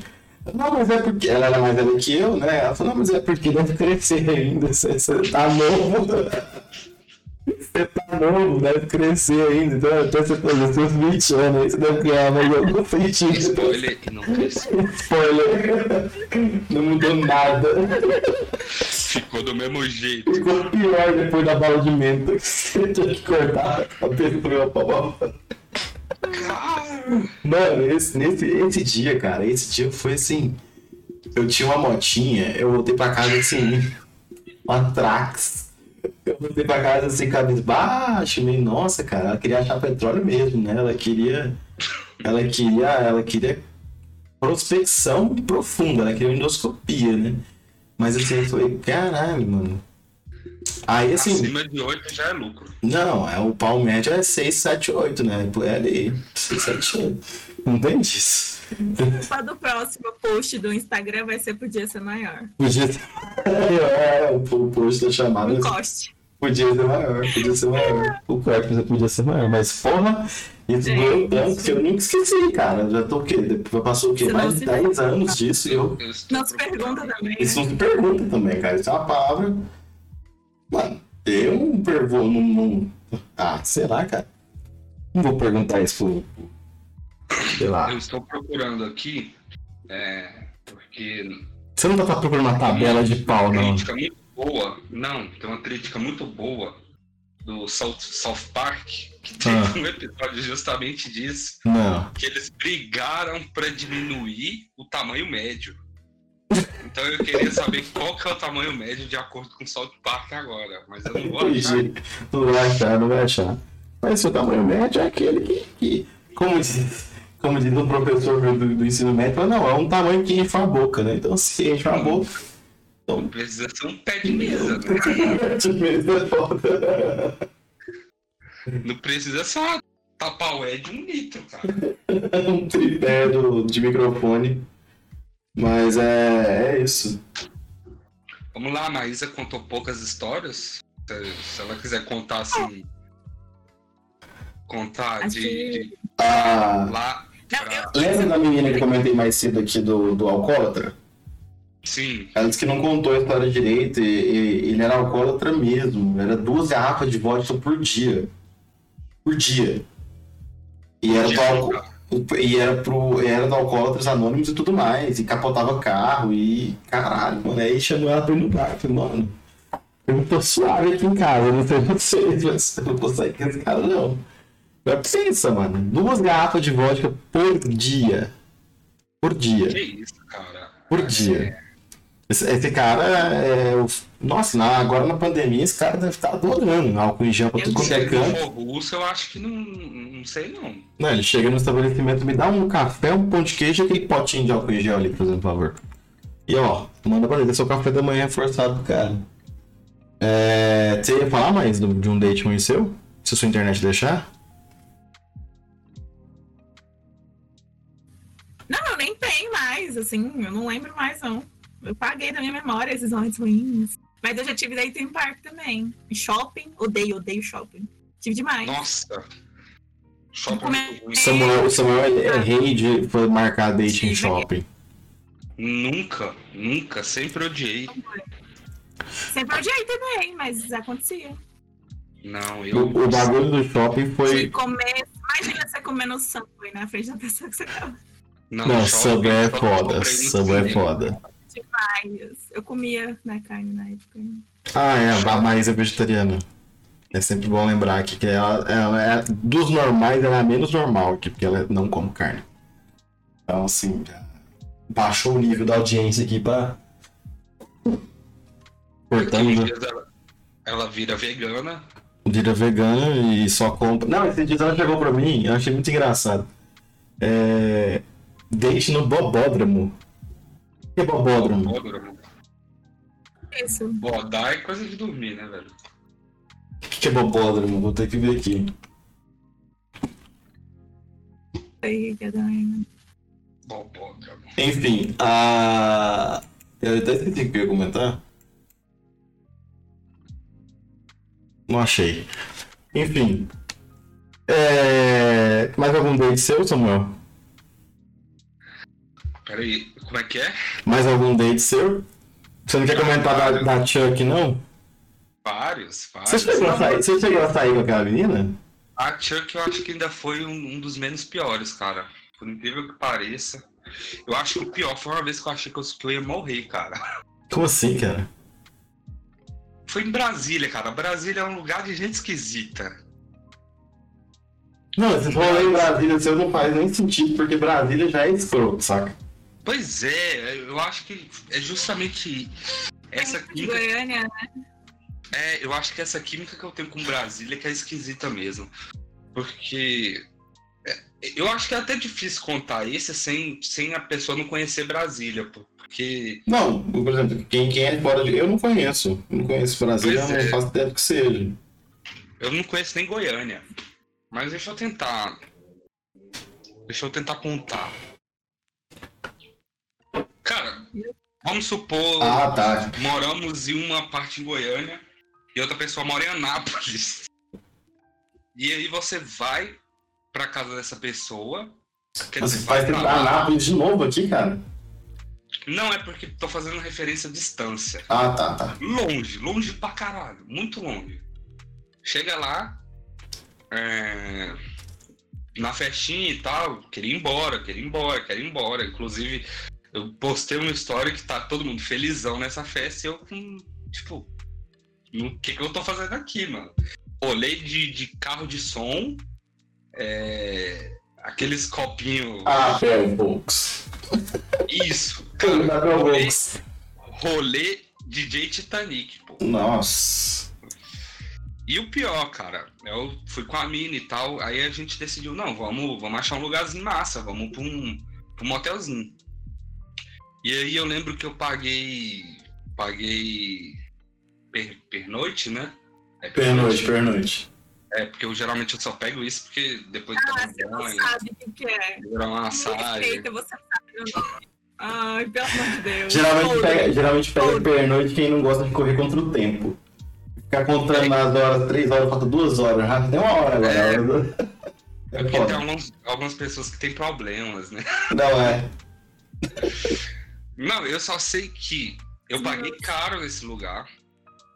Não, mas é porque ela era mais velha que eu, né? Ela falou, não, mas é porque deve crescer ainda. Você tá novo. Você tá novo, deve crescer ainda. Então, até você fazer seus 20 anos aí, você deve criar mais algum sentido. Spoiler e não cresceu. Spoiler. Não mudou nada. Ficou do mesmo jeito. Ficou pior depois da bala de menta. Você tinha que cortar a do meu pau. Mano, esse, nesse, esse dia, cara, esse dia foi assim. Eu tinha uma motinha, eu voltei pra casa assim, uma Trax. Eu voltei pra casa assim, cabisbaixo, meio, nossa, cara, ela queria achar petróleo mesmo, né? Ela queria. Ela queria. Ela queria prospecção profunda, ela queria endoscopia, né? Mas assim, eu falei, caralho, mano. Aí assim. Acima de 8 já é lucro. Não, é, o pau médio é 6, 7, 8, né? É ali. 6, 7, 8. Não tem disso. Só do próximo post do Instagram vai ser podia ser maior. Podia ser. É, o post da chamada. Encoste. Podia ser maior, podia ser maior. O corte podia ser maior, mas porra, isso doeu tanto que eu nunca esqueci, cara. Já tô o quê? Passou o quê? Você Mais de se 10 anos disso e eu. Não se pergunta também. Isso não se pergunta também, cara. Isso é uma palavra. Mano, eu não pergunto. Não, não... Ah, sei lá, cara. Não vou perguntar isso pro. Sei lá. Eu estou procurando aqui, é, porque Você não tá procurando uma tabela de pau, não. crítica muito boa. Não, tem uma crítica muito boa do South, South Park, que tem Ah. um episódio justamente disso, Não. que eles brigaram para diminuir o tamanho médio. Então eu queria saber qual que é o tamanho médio de acordo com o South Park agora, mas eu não vou achar. Não vai achar, não vai achar. Mas seu tamanho médio é aquele que, que como, diz, como diz o professor do, do ensino médio, não, é um tamanho que enche a boca, né? Então se enche a boca. Não precisa ser um pé de mesa, né? de mesa é foda. Não precisa ser uma tapaué de um litro, cara. um tripé do, de microfone. Mas é, é isso. Vamos lá, a Maísa contou poucas histórias. Se, se ela quiser contar assim. Contar Acho de, que- de Ah, lá. Não, pra- eu- lembra da menina que eu comentei mais cedo aqui do, do alcoólatra? Sim, Ela disse que não contou a história direito e, e ele era alcoólatra mesmo. Era duas garrafas de vodka por dia. Por dia. E era, Podia do, alco- jogar. e era, pro, era do Alcoólatras Anônimos e tudo mais. E capotava carro e. Caralho, mano. Aí chamou ela pra no bar. Falei, mano, eu tô suave aqui em casa. Não sei vocês, mas eu não vou sair com esse cara, não. Mas pensa, mano. Duas garrafas de vodka por dia. Por dia. que isso, cara. Por dia. Esse, esse cara é. o- Nossa, na- agora na pandemia, esse cara deve estar adorando álcool em gel pra tudo quanto Se é canto. russo, eu acho que não. Não sei não. Não, ele chega no estabelecimento, me dá um café, um pão de queijo e aquele potinho de álcool em gel ali, por exemplo, por favor. E ó, manda pra ele, esse é café da manhã forçado pro cara. É, você ia falar mais do- de um date ruim seu? Se a sua internet deixar? Não, eu nem tem mais, assim, eu não lembro mais, não. Eu paguei da minha memória esses nomes ruins. Mas eu já tive daí em parque também. Em shopping, odeio, odeio shopping. Tive demais. Nossa. Shopping Como muito ruim. Samuel, o Samuel é rei de foi marcar date em shopping. Nunca, nunca, sempre odiei. Sempre odiei também, mas acontecia. Não, eu. O, o bagulho do shopping De foi. comer, imagina você comendo Subway na frente da pessoa que você tava Não, Não, Subway é foda. Subway é cinema. Eu comia na carne na época. Ah, é, a Maísa é vegetariana. É sempre bom lembrar aqui que ela, ela é dos normais, ela é a menos normal aqui, porque ela não come carne. Então, assim, já baixou o nível da audiência aqui pra. Aqueles dias ela, ela vira vegana. dia vegana e só compra. Não, esse dia ela chegou pra mim, eu achei muito engraçado. É. Date no Bobódromo. O que é Bobódromo? Bódromo. Isso. Bodar é coisa de dormir, né, velho? O que é Bobódromo? Vou ter que ver aqui. Aí, que eu também- Bódromo. Enfim, a. Eu até esqueci que eu ia comentar. Não achei. Enfim. É... Mais algum date seu, Samuel? Peraí, como é que é? Mais algum date seu? Você não quer comentar da, da Chuck, não? Vários, vários. Você chegou, a sair, você chegou a sair com aquela menina? A Chuck eu acho que ainda foi um, um dos menos piores, cara. Por incrível que pareça. Eu acho que o pior foi uma vez que eu achei que eu, que eu ia morrer, cara. Como assim, cara? Foi em Brasília, cara. Brasília é um lugar de gente esquisita. Não, se for em Brasília, seu não faz nem sentido, porque Brasília já é escroto, saca? Pois é, eu acho que é justamente essa química. Goiânia, né? É, eu acho que essa química que eu tenho com Brasília que é esquisita mesmo. Porque é, Eu acho que é até difícil contar esse sem, sem a pessoa não conhecer Brasília, pô, porque. Não, por exemplo, quem, quem é fora de. Eu não conheço. Eu não conheço Brasília, Pois não é. faço ideia do que seja. Eu não conheço nem Goiânia. Mas deixa eu tentar. Deixa eu tentar contar. Cara, vamos supor. Ah, tá. Moramos em uma parte em Goiânia e outra pessoa mora em Anápolis. E aí você vai pra casa dessa pessoa. Quer Você dizer, vai tentar. Anápolis de novo aqui, cara? Não é porque tô fazendo referência à distância. Ah, tá, tá. Longe, longe pra caralho, muito longe. Chega lá, é, na festinha e tal, queria ir embora, queria ir embora, queria ir embora. Inclusive, eu postei uma história que tá todo mundo felizão nessa festa e eu com, tipo, o que que eu tô fazendo aqui, mano? Rolê de, de carro de som, é, aqueles copinhos. Ah, Bell Box. Isso, cara, rolê, rolê DJ Titanic, pô. Nossa. E o pior, cara, eu fui com a mina e tal, aí a gente decidiu, não, vamos, vamos achar um lugarzinho massa, vamos pra um, pra um motelzinho. E aí eu lembro que eu paguei. Paguei. Per, pernoite, né? É Pernoite, pernoite. É, porque eu geralmente eu só pego isso porque depois Ah, toma você não sabe o que é. virar uma massagem. Você sabe. Ai, pelo amor de Deus. Geralmente Todo. pega, geralmente pega pernoite quem não gosta de correr contra o tempo. Ficar contando as horas, três horas, falta duas horas. Já tem uma hora agora. É. É É porque foda. tem alguns, algumas pessoas que têm problemas, né? Não é. Não, eu só sei que eu paguei caro nesse lugar.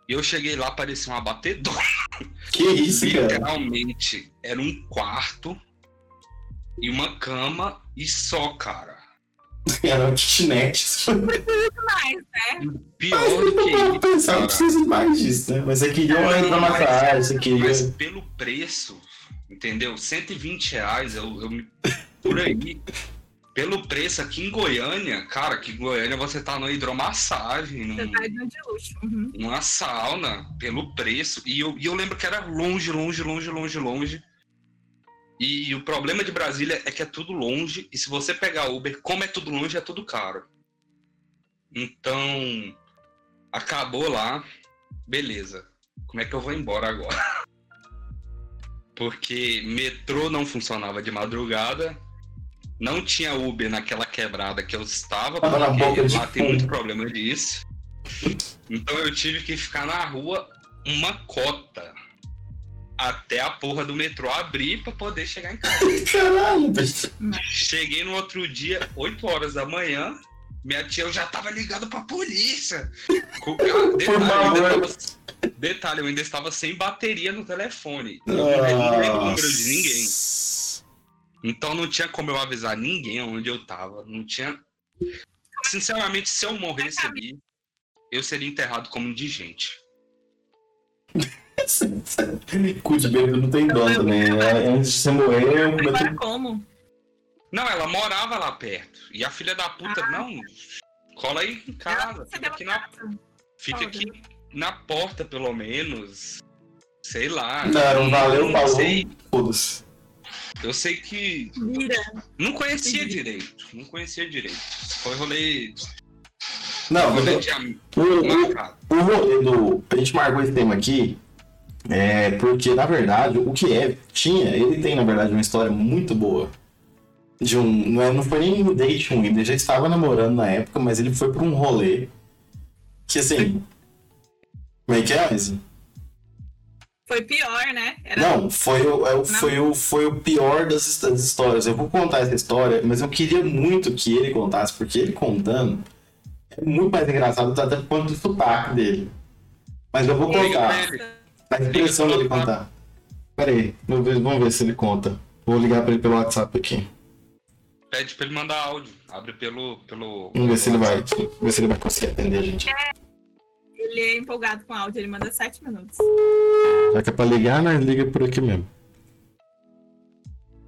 E eu cheguei lá, parecia um abatedor. Que isso, cara? Literalmente, era um quarto e uma cama e só, cara. Era um kitnet. Mas, né? Pior Mas do não que isso, pensar, não cara. precisa de mais disso, né? Mas você queria uma Não, hidromassagem, você Mas queria. pelo preço, entendeu? 120 reais, eu, eu me- por aí. Pelo preço aqui em Goiânia, cara, que em Goiânia você tá numa hidromassagem, Você num, tá de luxo. Uhum. uma sauna pelo preço. E eu, e eu lembro que era longe, longe, longe, longe, longe. E o problema de Brasília é que é tudo longe. E se você pegar Uber, como é tudo longe, é tudo caro. Então, acabou lá. Beleza. Como é que eu vou embora agora? Porque metrô não funcionava de madrugada. Não tinha Uber naquela quebrada que eu estava, Tava na boca porque lá tem muito problema disso. Então eu tive que ficar na rua uma cota até a porra do metrô abrir pra poder chegar em casa. Caralho. Cheguei no outro dia, 8 horas da manhã, minha tia eu já tava ligado pra polícia. Ah, detalhe, eu ainda tava- detalhe, eu ainda estava sem bateria no telefone. Eu não lembro o número de ninguém. Então não tinha como eu avisar ninguém onde eu tava. Não tinha. Sinceramente, se eu morresse ali, eu seria enterrado como indigente. Cu de bêbado não tem dó também. né? Antes de você morrer, eu Agora como? Não, ela morava lá perto. E a filha da puta, Ah. não, cola aí em casa. Fica aqui na, fica aqui na porta, pelo menos. Sei lá. Não, não valeu, falou. sei. Eu sei que. Mira. Não conhecia Entendi. direito. Não conhecia direito. Foi rolê. Não, mas rolê de am- o, o, rolê do. A gente marcou esse tema aqui. É porque, na verdade, o que é, tinha, ele tem, na verdade, uma história muito boa. De um. Não, é, não foi nem um date ruim, ele já estava namorando na época, mas ele foi pra um rolê. Que assim. Como é que é, Isa? Foi pior, né? Era Não, foi o, é foi, o, foi o pior das, das histórias. Eu vou contar essa história, mas eu queria muito que ele contasse, porque ele contando é muito mais engraçado até quanto o sotaque dele. Mas eu vou contar. A expressão Liga dele contar. Pera aí, vamos ver, vamos ver se ele conta. Vou ligar pra ele pelo WhatsApp aqui. Pede pra ele mandar áudio. Abre pelo. pelo Vamos ver se ele vai, WhatsApp. ver se ele vai conseguir atender a gente. Ele é empolgado com áudio, ele manda sete minutos. Já que é pra ligar, né? Liga por aqui mesmo.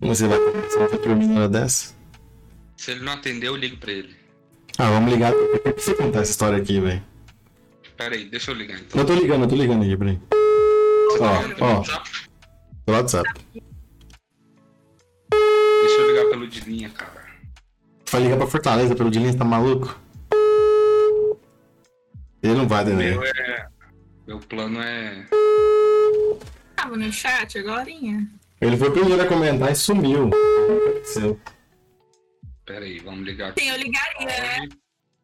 Ele vai ele vai dormir na hora dessa. Se ele não atender, eu ligo pra ele. Ah, vamos ligar. Eu preciso contar essa história aqui, velho. Pera aí, deixa eu ligar então. Eu tô ligando, eu tô ligando aqui, Brin. Você tá ó, ó. WhatsApp? Pelo WhatsApp. Deixa ligar pelo de linha, cara. Vai ligar pra Fortaleza pelo de linha, tá maluco? Ele não vai, Meu Daniel. é. Meu plano é. Tava no chat agorinha. Ele foi o primeiro a comentar e sumiu. O que aconteceu? Pera aí, vamos ligar aqui. Sim, eu ligaria, né?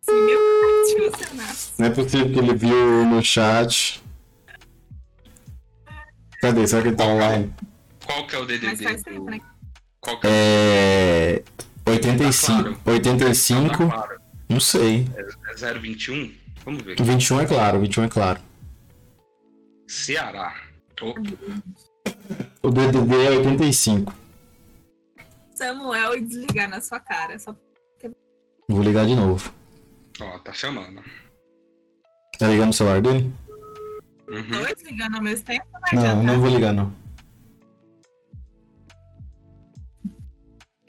Se meu chat funcionasse. Não é possível que ele viu no chat. Cadê? Será que ele tá online? Qual que é o Mas DDD? faz tempo, do- né? Qual que é É. 85. 85. Tá claro. Não sei. É 021? Vamos ver. 21 é claro, 21 é claro. Ceará. O DDD é 85. Samuel e desligar na sua cara. Só Vou ligar de novo. ó, tá chamando. Tá ligando o celular dele? Uhum. dois ligando ao mesmo tempo, não adiantar. não vou ligar não.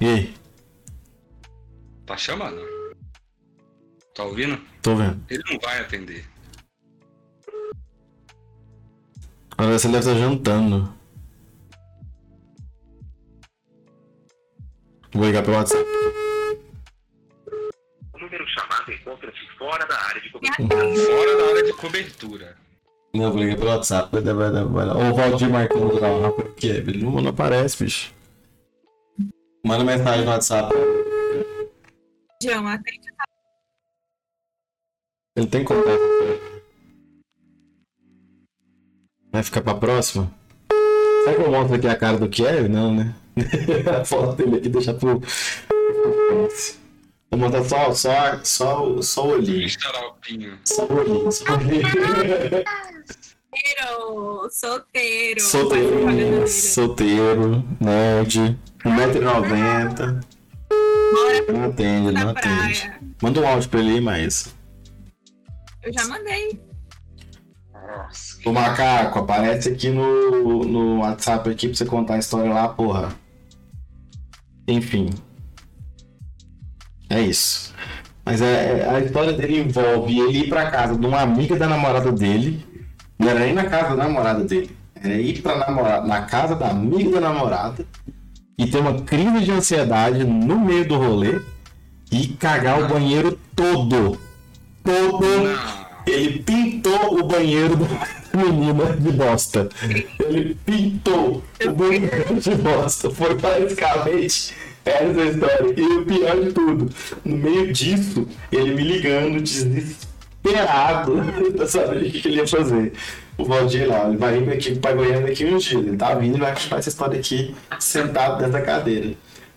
E aí? Tá chamando. Tá ouvindo? Tô vendo. Ele não vai atender. Agora você deve estar jantando. Vou ligar pelo WhatsApp. O número chamado encontra-se fora da área de cobertura. aí, Fora da área de cobertura. Não, vou ligar pelo WhatsApp. Vai vai vai o Valdir marcando lá, por quê? Ele não, não aparece, bicho. Manda mensagem no WhatsApp. João, atende Ele tem contato. Vai ficar pra próxima? Será que eu mostro aqui a cara do Kevin? Não, né? a foto dele aqui deixa pro. Vou mostrar só, só, só, só o olhinho. Só o olhinho, só o olhinho. solteiro, solteiro. Solteiro, solteiro, nerd, 1,90m. Bora Não atende, não atende. Manda um áudio pra ele aí, mas. Eu já mandei. O macaco, aparece aqui no, no WhatsApp aqui pra você contar a história lá, porra. Enfim. É isso. Mas é, é- a história dele envolve ele ir pra casa de uma amiga da namorada dele. Não era nem na casa da namorada dele. Era ir pra namorada, na casa da amiga da namorada e ter uma crise de ansiedade no meio do rolê e cagar o banheiro todo. Todo. Não. Ele pintou o banheiro da menina de bosta. Ele pintou o banheiro de bosta. Foi basicamente essa história. E o pior de tudo, no meio disso, ele me ligando, desesperado, pra saber o que, ele ia fazer. O Valdir lá, ele vai vir aqui pro Pai Goiânia daqui uns dias. Ele tá vindo e vai contar essa história aqui sentado nessa cadeira.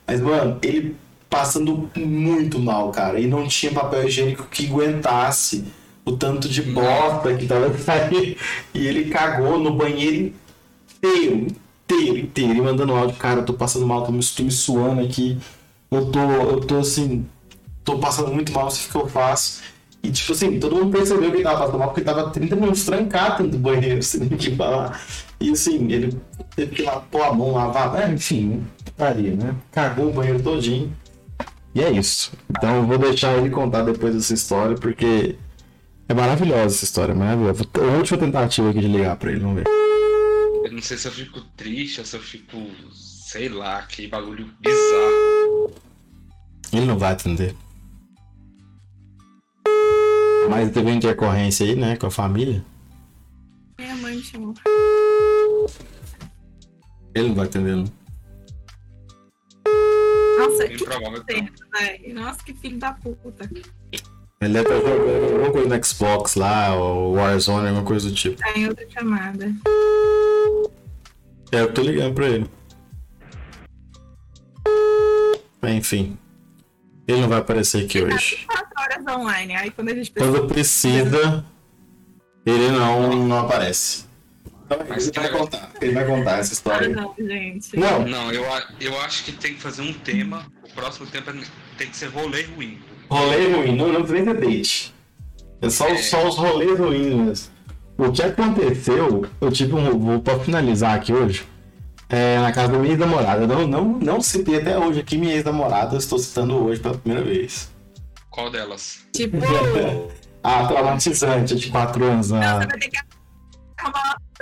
Mas, mano, ele passando muito mal, cara. E não tinha papel higiênico que aguentasse o tanto de bosta que tava saindo. E ele cagou no banheiro inteiro, inteiro, inteiro. E mandando áudio, cara, eu tô passando mal, tô me, tô me suando aqui. Eu tô, eu tô assim, tô passando muito mal, sei o que eu faço. E tipo assim, todo mundo percebeu que ele tava passando mal, porque ele tava 30 minutos trancado dentro do banheiro, sem que falar. E assim, ele teve que lá pôr a mão, lavar, é, enfim, faria, né? Cagou o banheiro todinho. E é isso. Então eu vou deixar ele contar depois dessa história, porque é maravilhosa essa história, maravilhosa. É a última tentativa aqui de ligar pra ele, vamos ver. Eu não sei se eu fico triste ou se eu fico. Sei lá, que bagulho bizarro. Ele não vai atender. Mas teve uma intercorrência aí, né, com a família. Minha mãe chamou. Ele não vai atender, não. Nossa, que certo, velho. Nossa, que filho da puta. Ele deve estar jogando alguma coisa no Xbox lá, ou Warzone, alguma coisa do tipo. Tá em outra chamada. É, eu tô ligando pra ele. Enfim. Ele não vai aparecer aqui hoje. 4 horas online. Aí quando a gente precisa. Quando precisa, ele não, não aparece. Então, Mas ele vai que- contar. Ele vai contar essa Ah, história. não, gente. Não, Não, eu, a- eu acho que tem que fazer um tema. O próximo tema tem que ser rolê ruim. rolê ruim, não, não precisa date. É só, É. só os rolês ruins mesmo. O que aconteceu, eu tive um. Vou pra finalizar aqui hoje. É, na casa da minha ex-namorada. Não, não, não citei até hoje aqui minha ex-namorada, eu estou citando hoje pela primeira vez. Qual delas? Tipo, Ah, traumatizante, de 4 anos. não, Ah, você vai ter que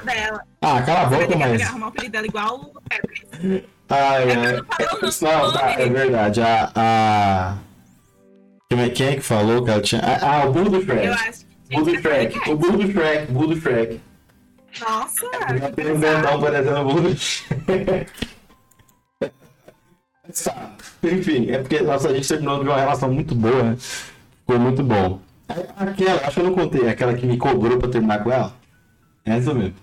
dela. ah cala a boca, que mas. arrumar o apelido dela igual o Pepper. Ai, É ai. que eu não tá, é verdade. A. a... Quem é, quem é que falou, cara? Tinha... Ah, o Bull do Eu Shrek. acho que Bull que Shrek. O. Bull do Shrek. Bull do Shrek. Nossa, Já que tem um dentão parecendo o Bull do Shrek. Tá. Enfim, é porque nossa, a gente terminou de uma relação muito boa, né? Ficou muito bom. Aquela, acho que eu não contei, aquela que me cobrou pra terminar com ela. Essa mesmo.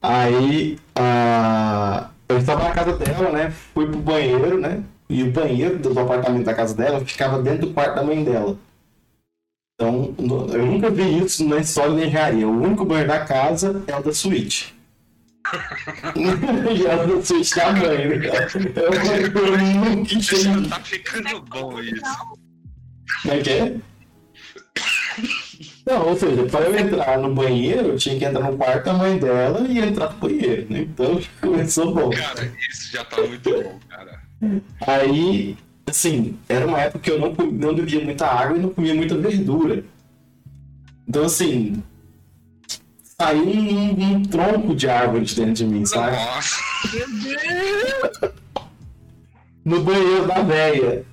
Aí, ah, eu estava na casa dela, né? Fui pro banheiro, né? E o banheiro do apartamento da casa dela ficava dentro do quarto da mãe dela. Então, eu nunca vi isso na história da engenharia. O único banheiro da casa é o da suíte. e é o da suíte da mãe, né? Eu, eu nunca entendi. Tá ficando bom isso. Como é que é? Não, ou seja, para eu entrar no banheiro, eu tinha que entrar no quarto da mãe dela e entrar no banheiro, né? Então começou bom. Cara, isso já tá muito bom, cara. Aí, assim, era uma época que eu não, não bebia muita água e não comia muita verdura. Então, assim, saiu um, um tronco de árvore de dentro de mim, sabe? Nossa, Meu Deus. No banheiro da véia.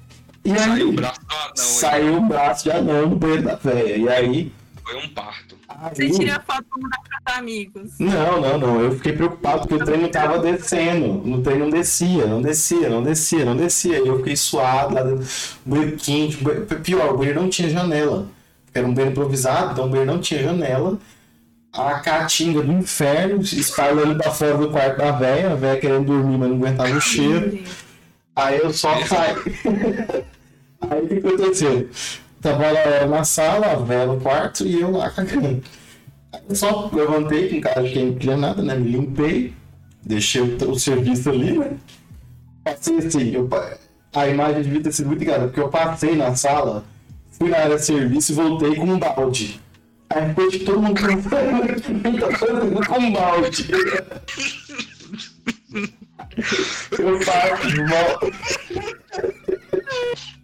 E aí, saiu o braço do anão, saiu o braço de anão no banheiro da véia. E aí. Foi um parto. Você aí tira a foto pra mandar pros amigos. Não, não, não. Eu fiquei preocupado porque o trem não tava descendo. O trem não descia, não descia, não descia, não descia. E eu fiquei suado lá dentro. Banheiro quente. banheiro- Pior, o banheiro não tinha janela. Era um banheiro improvisado, então o banheiro não tinha janela. A caatinga do inferno espalhando pra fora do quarto da véia. A véia querendo dormir, mas não aguentava o cheiro. Aí eu só saí. Aí o que aconteceu? Tava ela na sala, a véia no quarto e eu lá cagando. Eu só levantei com cara de quem não queria nada, né? Me limpei, deixei o, o serviço ali, né? Passei assim, eu, a imagem devia ter sido muito engraçada, porque eu passei na sala, fui na área de serviço e voltei com um balde. Aí ficou tipo todo mundo fazendo com um balde. Eu passo, volto. Volto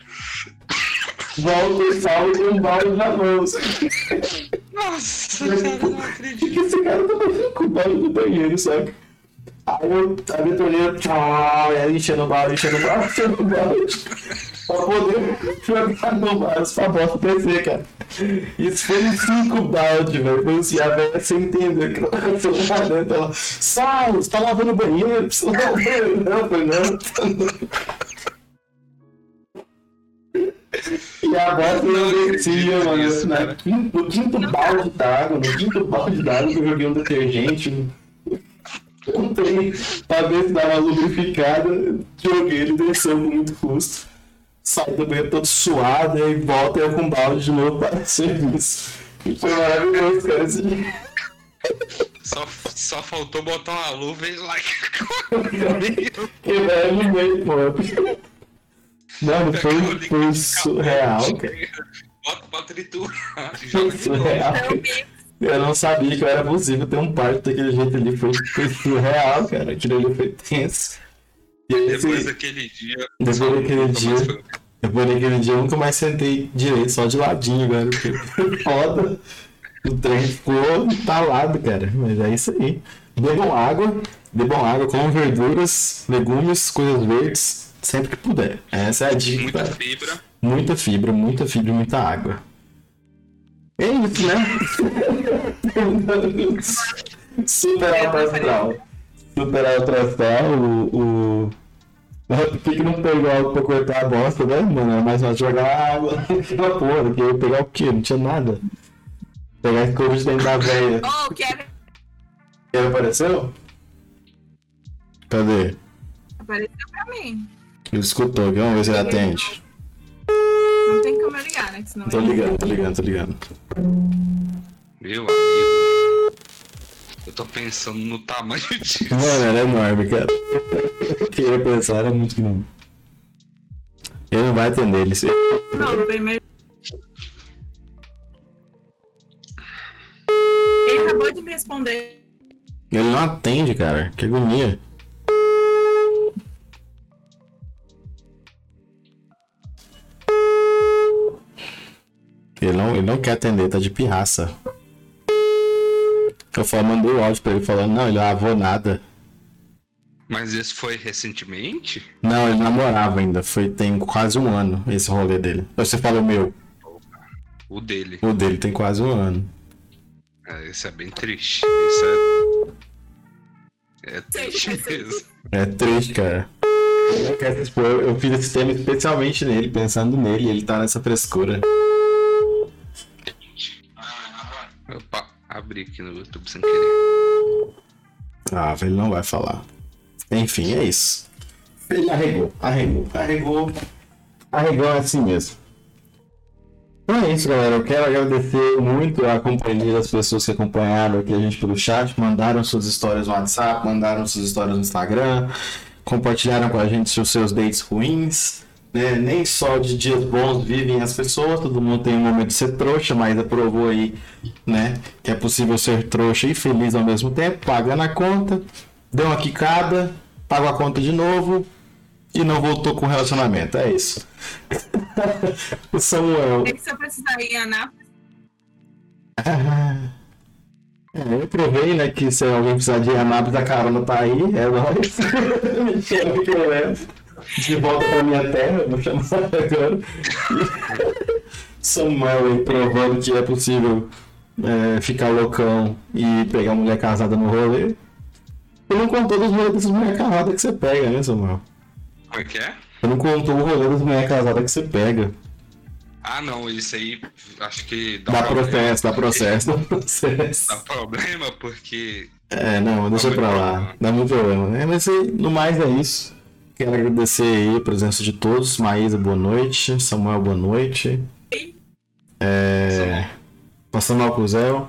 e salvo com um balde na mão. Nossa, cara, não O que acredito. que esse cara tá fazendo com o balde do banheiro, sabe? Aí eu abri a torneira, tchau, e aí enchendo o balde, enchendo o balde, enchendo o balde. Pra poder jogar no vaso pra bosta descer, cara. Isso foi uns cinco baldes, velho. Foi assim, a velha sem entender o que ela aconteceu lá dentro. Ela, Sal, você tá lavando o banheiro? O. Não, eu falei, não. E a bosta não descia, mano. Isso, cara. quinto- No quinto balde d'água, no quinto balde d'água que eu joguei um detergente. Trem pra ver se dava lubrificada. Joguei ele, desceu com muito custo. Saí do banheiro todo suado, e aí volta eu com balde de novo para o serviço. E foi maravilhoso, cara. Esse dia. Só, só faltou botar uma luva e lá. Que velho no meio, pô. Mano, foi, foi surreal, cara. Bota pra triturar. Foi surreal. Eu não sabia que eu era possível ter um parto daquele jeito ali. Foi, foi surreal, cara. Aquilo ali foi tenso. E aí, Depois assim, daquele dia. Depois daquele dia. foi. depois daquele dia eu nunca mais sentei direito, só de ladinho. Porque foi foda. O trem ficou entalado, cara. Mas é isso aí. Bebam água, bebam água, comam verduras, legumes, coisas verdes, sempre que puder. Essa é a dica. Muita fibra. Muita fibra, muita fibra e muita água. É isso, né? Super alto astral. Super alto astral, o. o... Por que, que não pegou algo pra cortar a bosta, né, mano? É mais fácil jogar água na porra, porque eu ia pegar o quê? Não tinha nada. Pegar escova de dentro da veia. Oh, Kevin Ele apareceu? Cadê? apareceu pra mim. Ele escutou aqui, vamos ver se ele atende. Não tem como eu ligar, né? Senão Tô ligando, tô ligando, tô ligando. Meu amigo. Eu tô pensando no tamanho disso. Mano, era enorme, cara. Eu queria pensar, era muito grande. Ele não vai atender, ele se... Não, primeiro. Ele acabou de me responder. Ele não atende, cara. Que agonia. Ele não, não quer atender, tá de pirraça. Eu falo, mandei o áudio pra ele falando, não, ele lavou nada. Mas esse foi recentemente? Não, ele namorava ainda. Foi, tem quase um ano esse rolê dele. Você fala o meu. O dele. O dele tem quase um ano. É, isso é bem triste. Isso é. É triste mesmo. É triste, cara. Eu Eu fiz esse tema especialmente nele, pensando nele, e ele tá nessa frescura. Opa, abri aqui no YouTube sem querer. Ah, ele não vai falar. Enfim, é isso. Ele arregou, arregou, arregou. Arregou é assim mesmo. Então é isso, galera. Eu quero agradecer muito a companhia das pessoas que acompanharam aqui a gente pelo chat, mandaram suas histórias no WhatsApp, mandaram suas histórias no Instagram, compartilharam com a gente os seus dates ruins. Né? Nem só de dias bons vivem as pessoas, todo mundo tem um momento de ser trouxa, mas aprovou aí né, que é possível ser trouxa e feliz ao mesmo tempo, pagando a conta, deu uma quicada, pagou a conta de novo e não voltou com o relacionamento. É isso. o Samuel. É que se eu precisar ir em Anápolis, É, eu provei, né, que se alguém precisar de Anápolis, a carona tá aí, é nóis. Me chama que eu levo. De volta pra minha terra, vou chamar agora. Samuel aí provando que é possível é, ficar loucão e pegar mulher casada no rolê. Eu não contou dos rolês dessas mulheres casadas que você pega, né, Samuel? Como é que é? Eu não contou o rolê das mulheres casadas que você pega. Ah, não, isso aí acho que Dá problema, processo, dá processo, dá processo. Dá problema porque. É, não, deixa pra lá. problema. Dá muito problema, né? Mas no mais é isso. Quero agradecer aí a presença de todos. Maísa, boa noite. Samuel, boa noite. É... Passando álcool zero.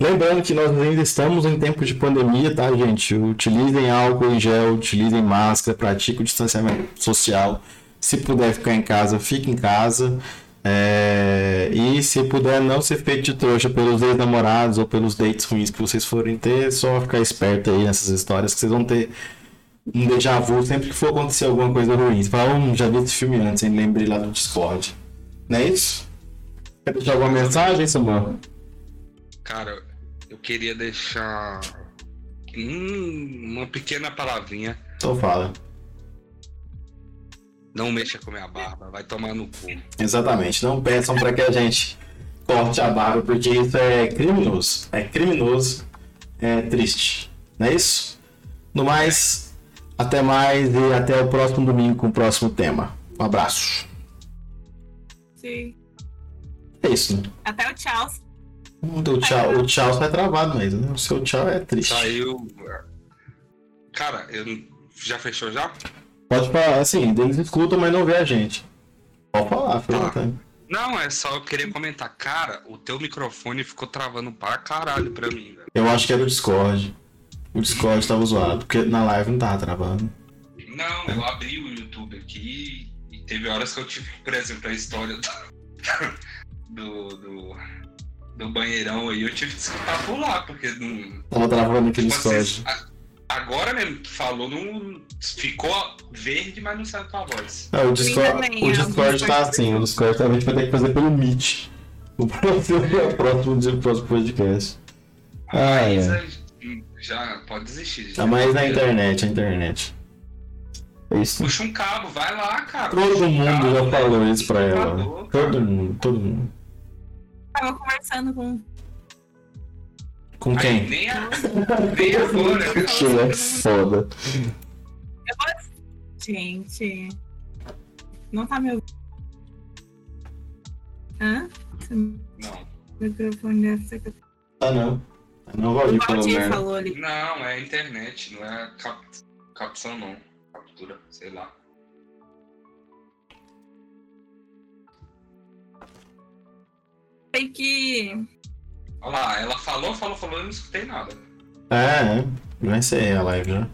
Lembrando que nós ainda estamos em tempo de pandemia, tá, gente? Utilizem álcool em gel, utilizem máscara, pratiquem o distanciamento social. Se puder ficar em casa, fique em casa. É, E se puder não ser feito de trouxa pelos ex-namorados ou pelos dates ruins que vocês forem ter, é só ficar esperto aí nessas histórias que vocês vão ter um déjà vu sempre que for acontecer alguma coisa ruim. Você fala, hum, já vi esse filme antes, hein? lembrei lá do Discord. Não é isso? Quer deixar alguma mensagem, Samuel? Cara, eu queria deixar hum, uma pequena palavrinha. Então fala. Não mexa com minha barba, vai tomar no cu. Exatamente. Não peçam para que a gente corte a barba, porque isso é criminoso. É criminoso. É triste. Não é isso? No mais, até mais e até o próximo domingo com o próximo tema. Um abraço. sim. É isso. Até o tchau. O tchau, o tchau sai travado mesmo. né? O seu tchau é triste. Saiu. Cara, eu já fechou já? Pode falar, assim, eles escutam, mas não vê a gente. Pode falar, Tá. Não, é só eu queria comentar. Cara, o teu microfone ficou travando pra caralho pra mim, velho. Eu acho que era o Discord. O Discord tava zoado, porque na live não tava travando. Não, eu abri o YouTube aqui e teve horas que eu tive, por exemplo, a história do, do, do, do banheirão aí, eu tive que escutar por lá, porque não. Tava travando aqui no Tipo assim, Discord. a- agora mesmo, tu falou, não, ficou verde, mas não saiu tua voz. É, o Discord, o o Discord tá assim, o Discord a gente vai ter que fazer pelo Meet. O próximo, o próximo, o próximo podcast. Ah, Aí é. Já, pode desistir. Tá já. mais na internet, a internet. É isso. Puxa um cabo, vai lá, cara. Todo Puxa mundo cabo, já né? falou isso pra ela. Computador, cara. Todo mundo, todo mundo. Tava conversando com. Com Aí, quem? nem, a, nem agora. né? Que é foda. Gente. Não tá me ouvindo. Hã? Não, microfone deve ser. que- Ah, não. Não vou O Valdir falou ali. não, é internet, não é cap, capção, não. Captura, sei lá. Tem que. Olha lá, ela falou, falou, falou, eu não escutei nada. É, é. Vai ser a live já.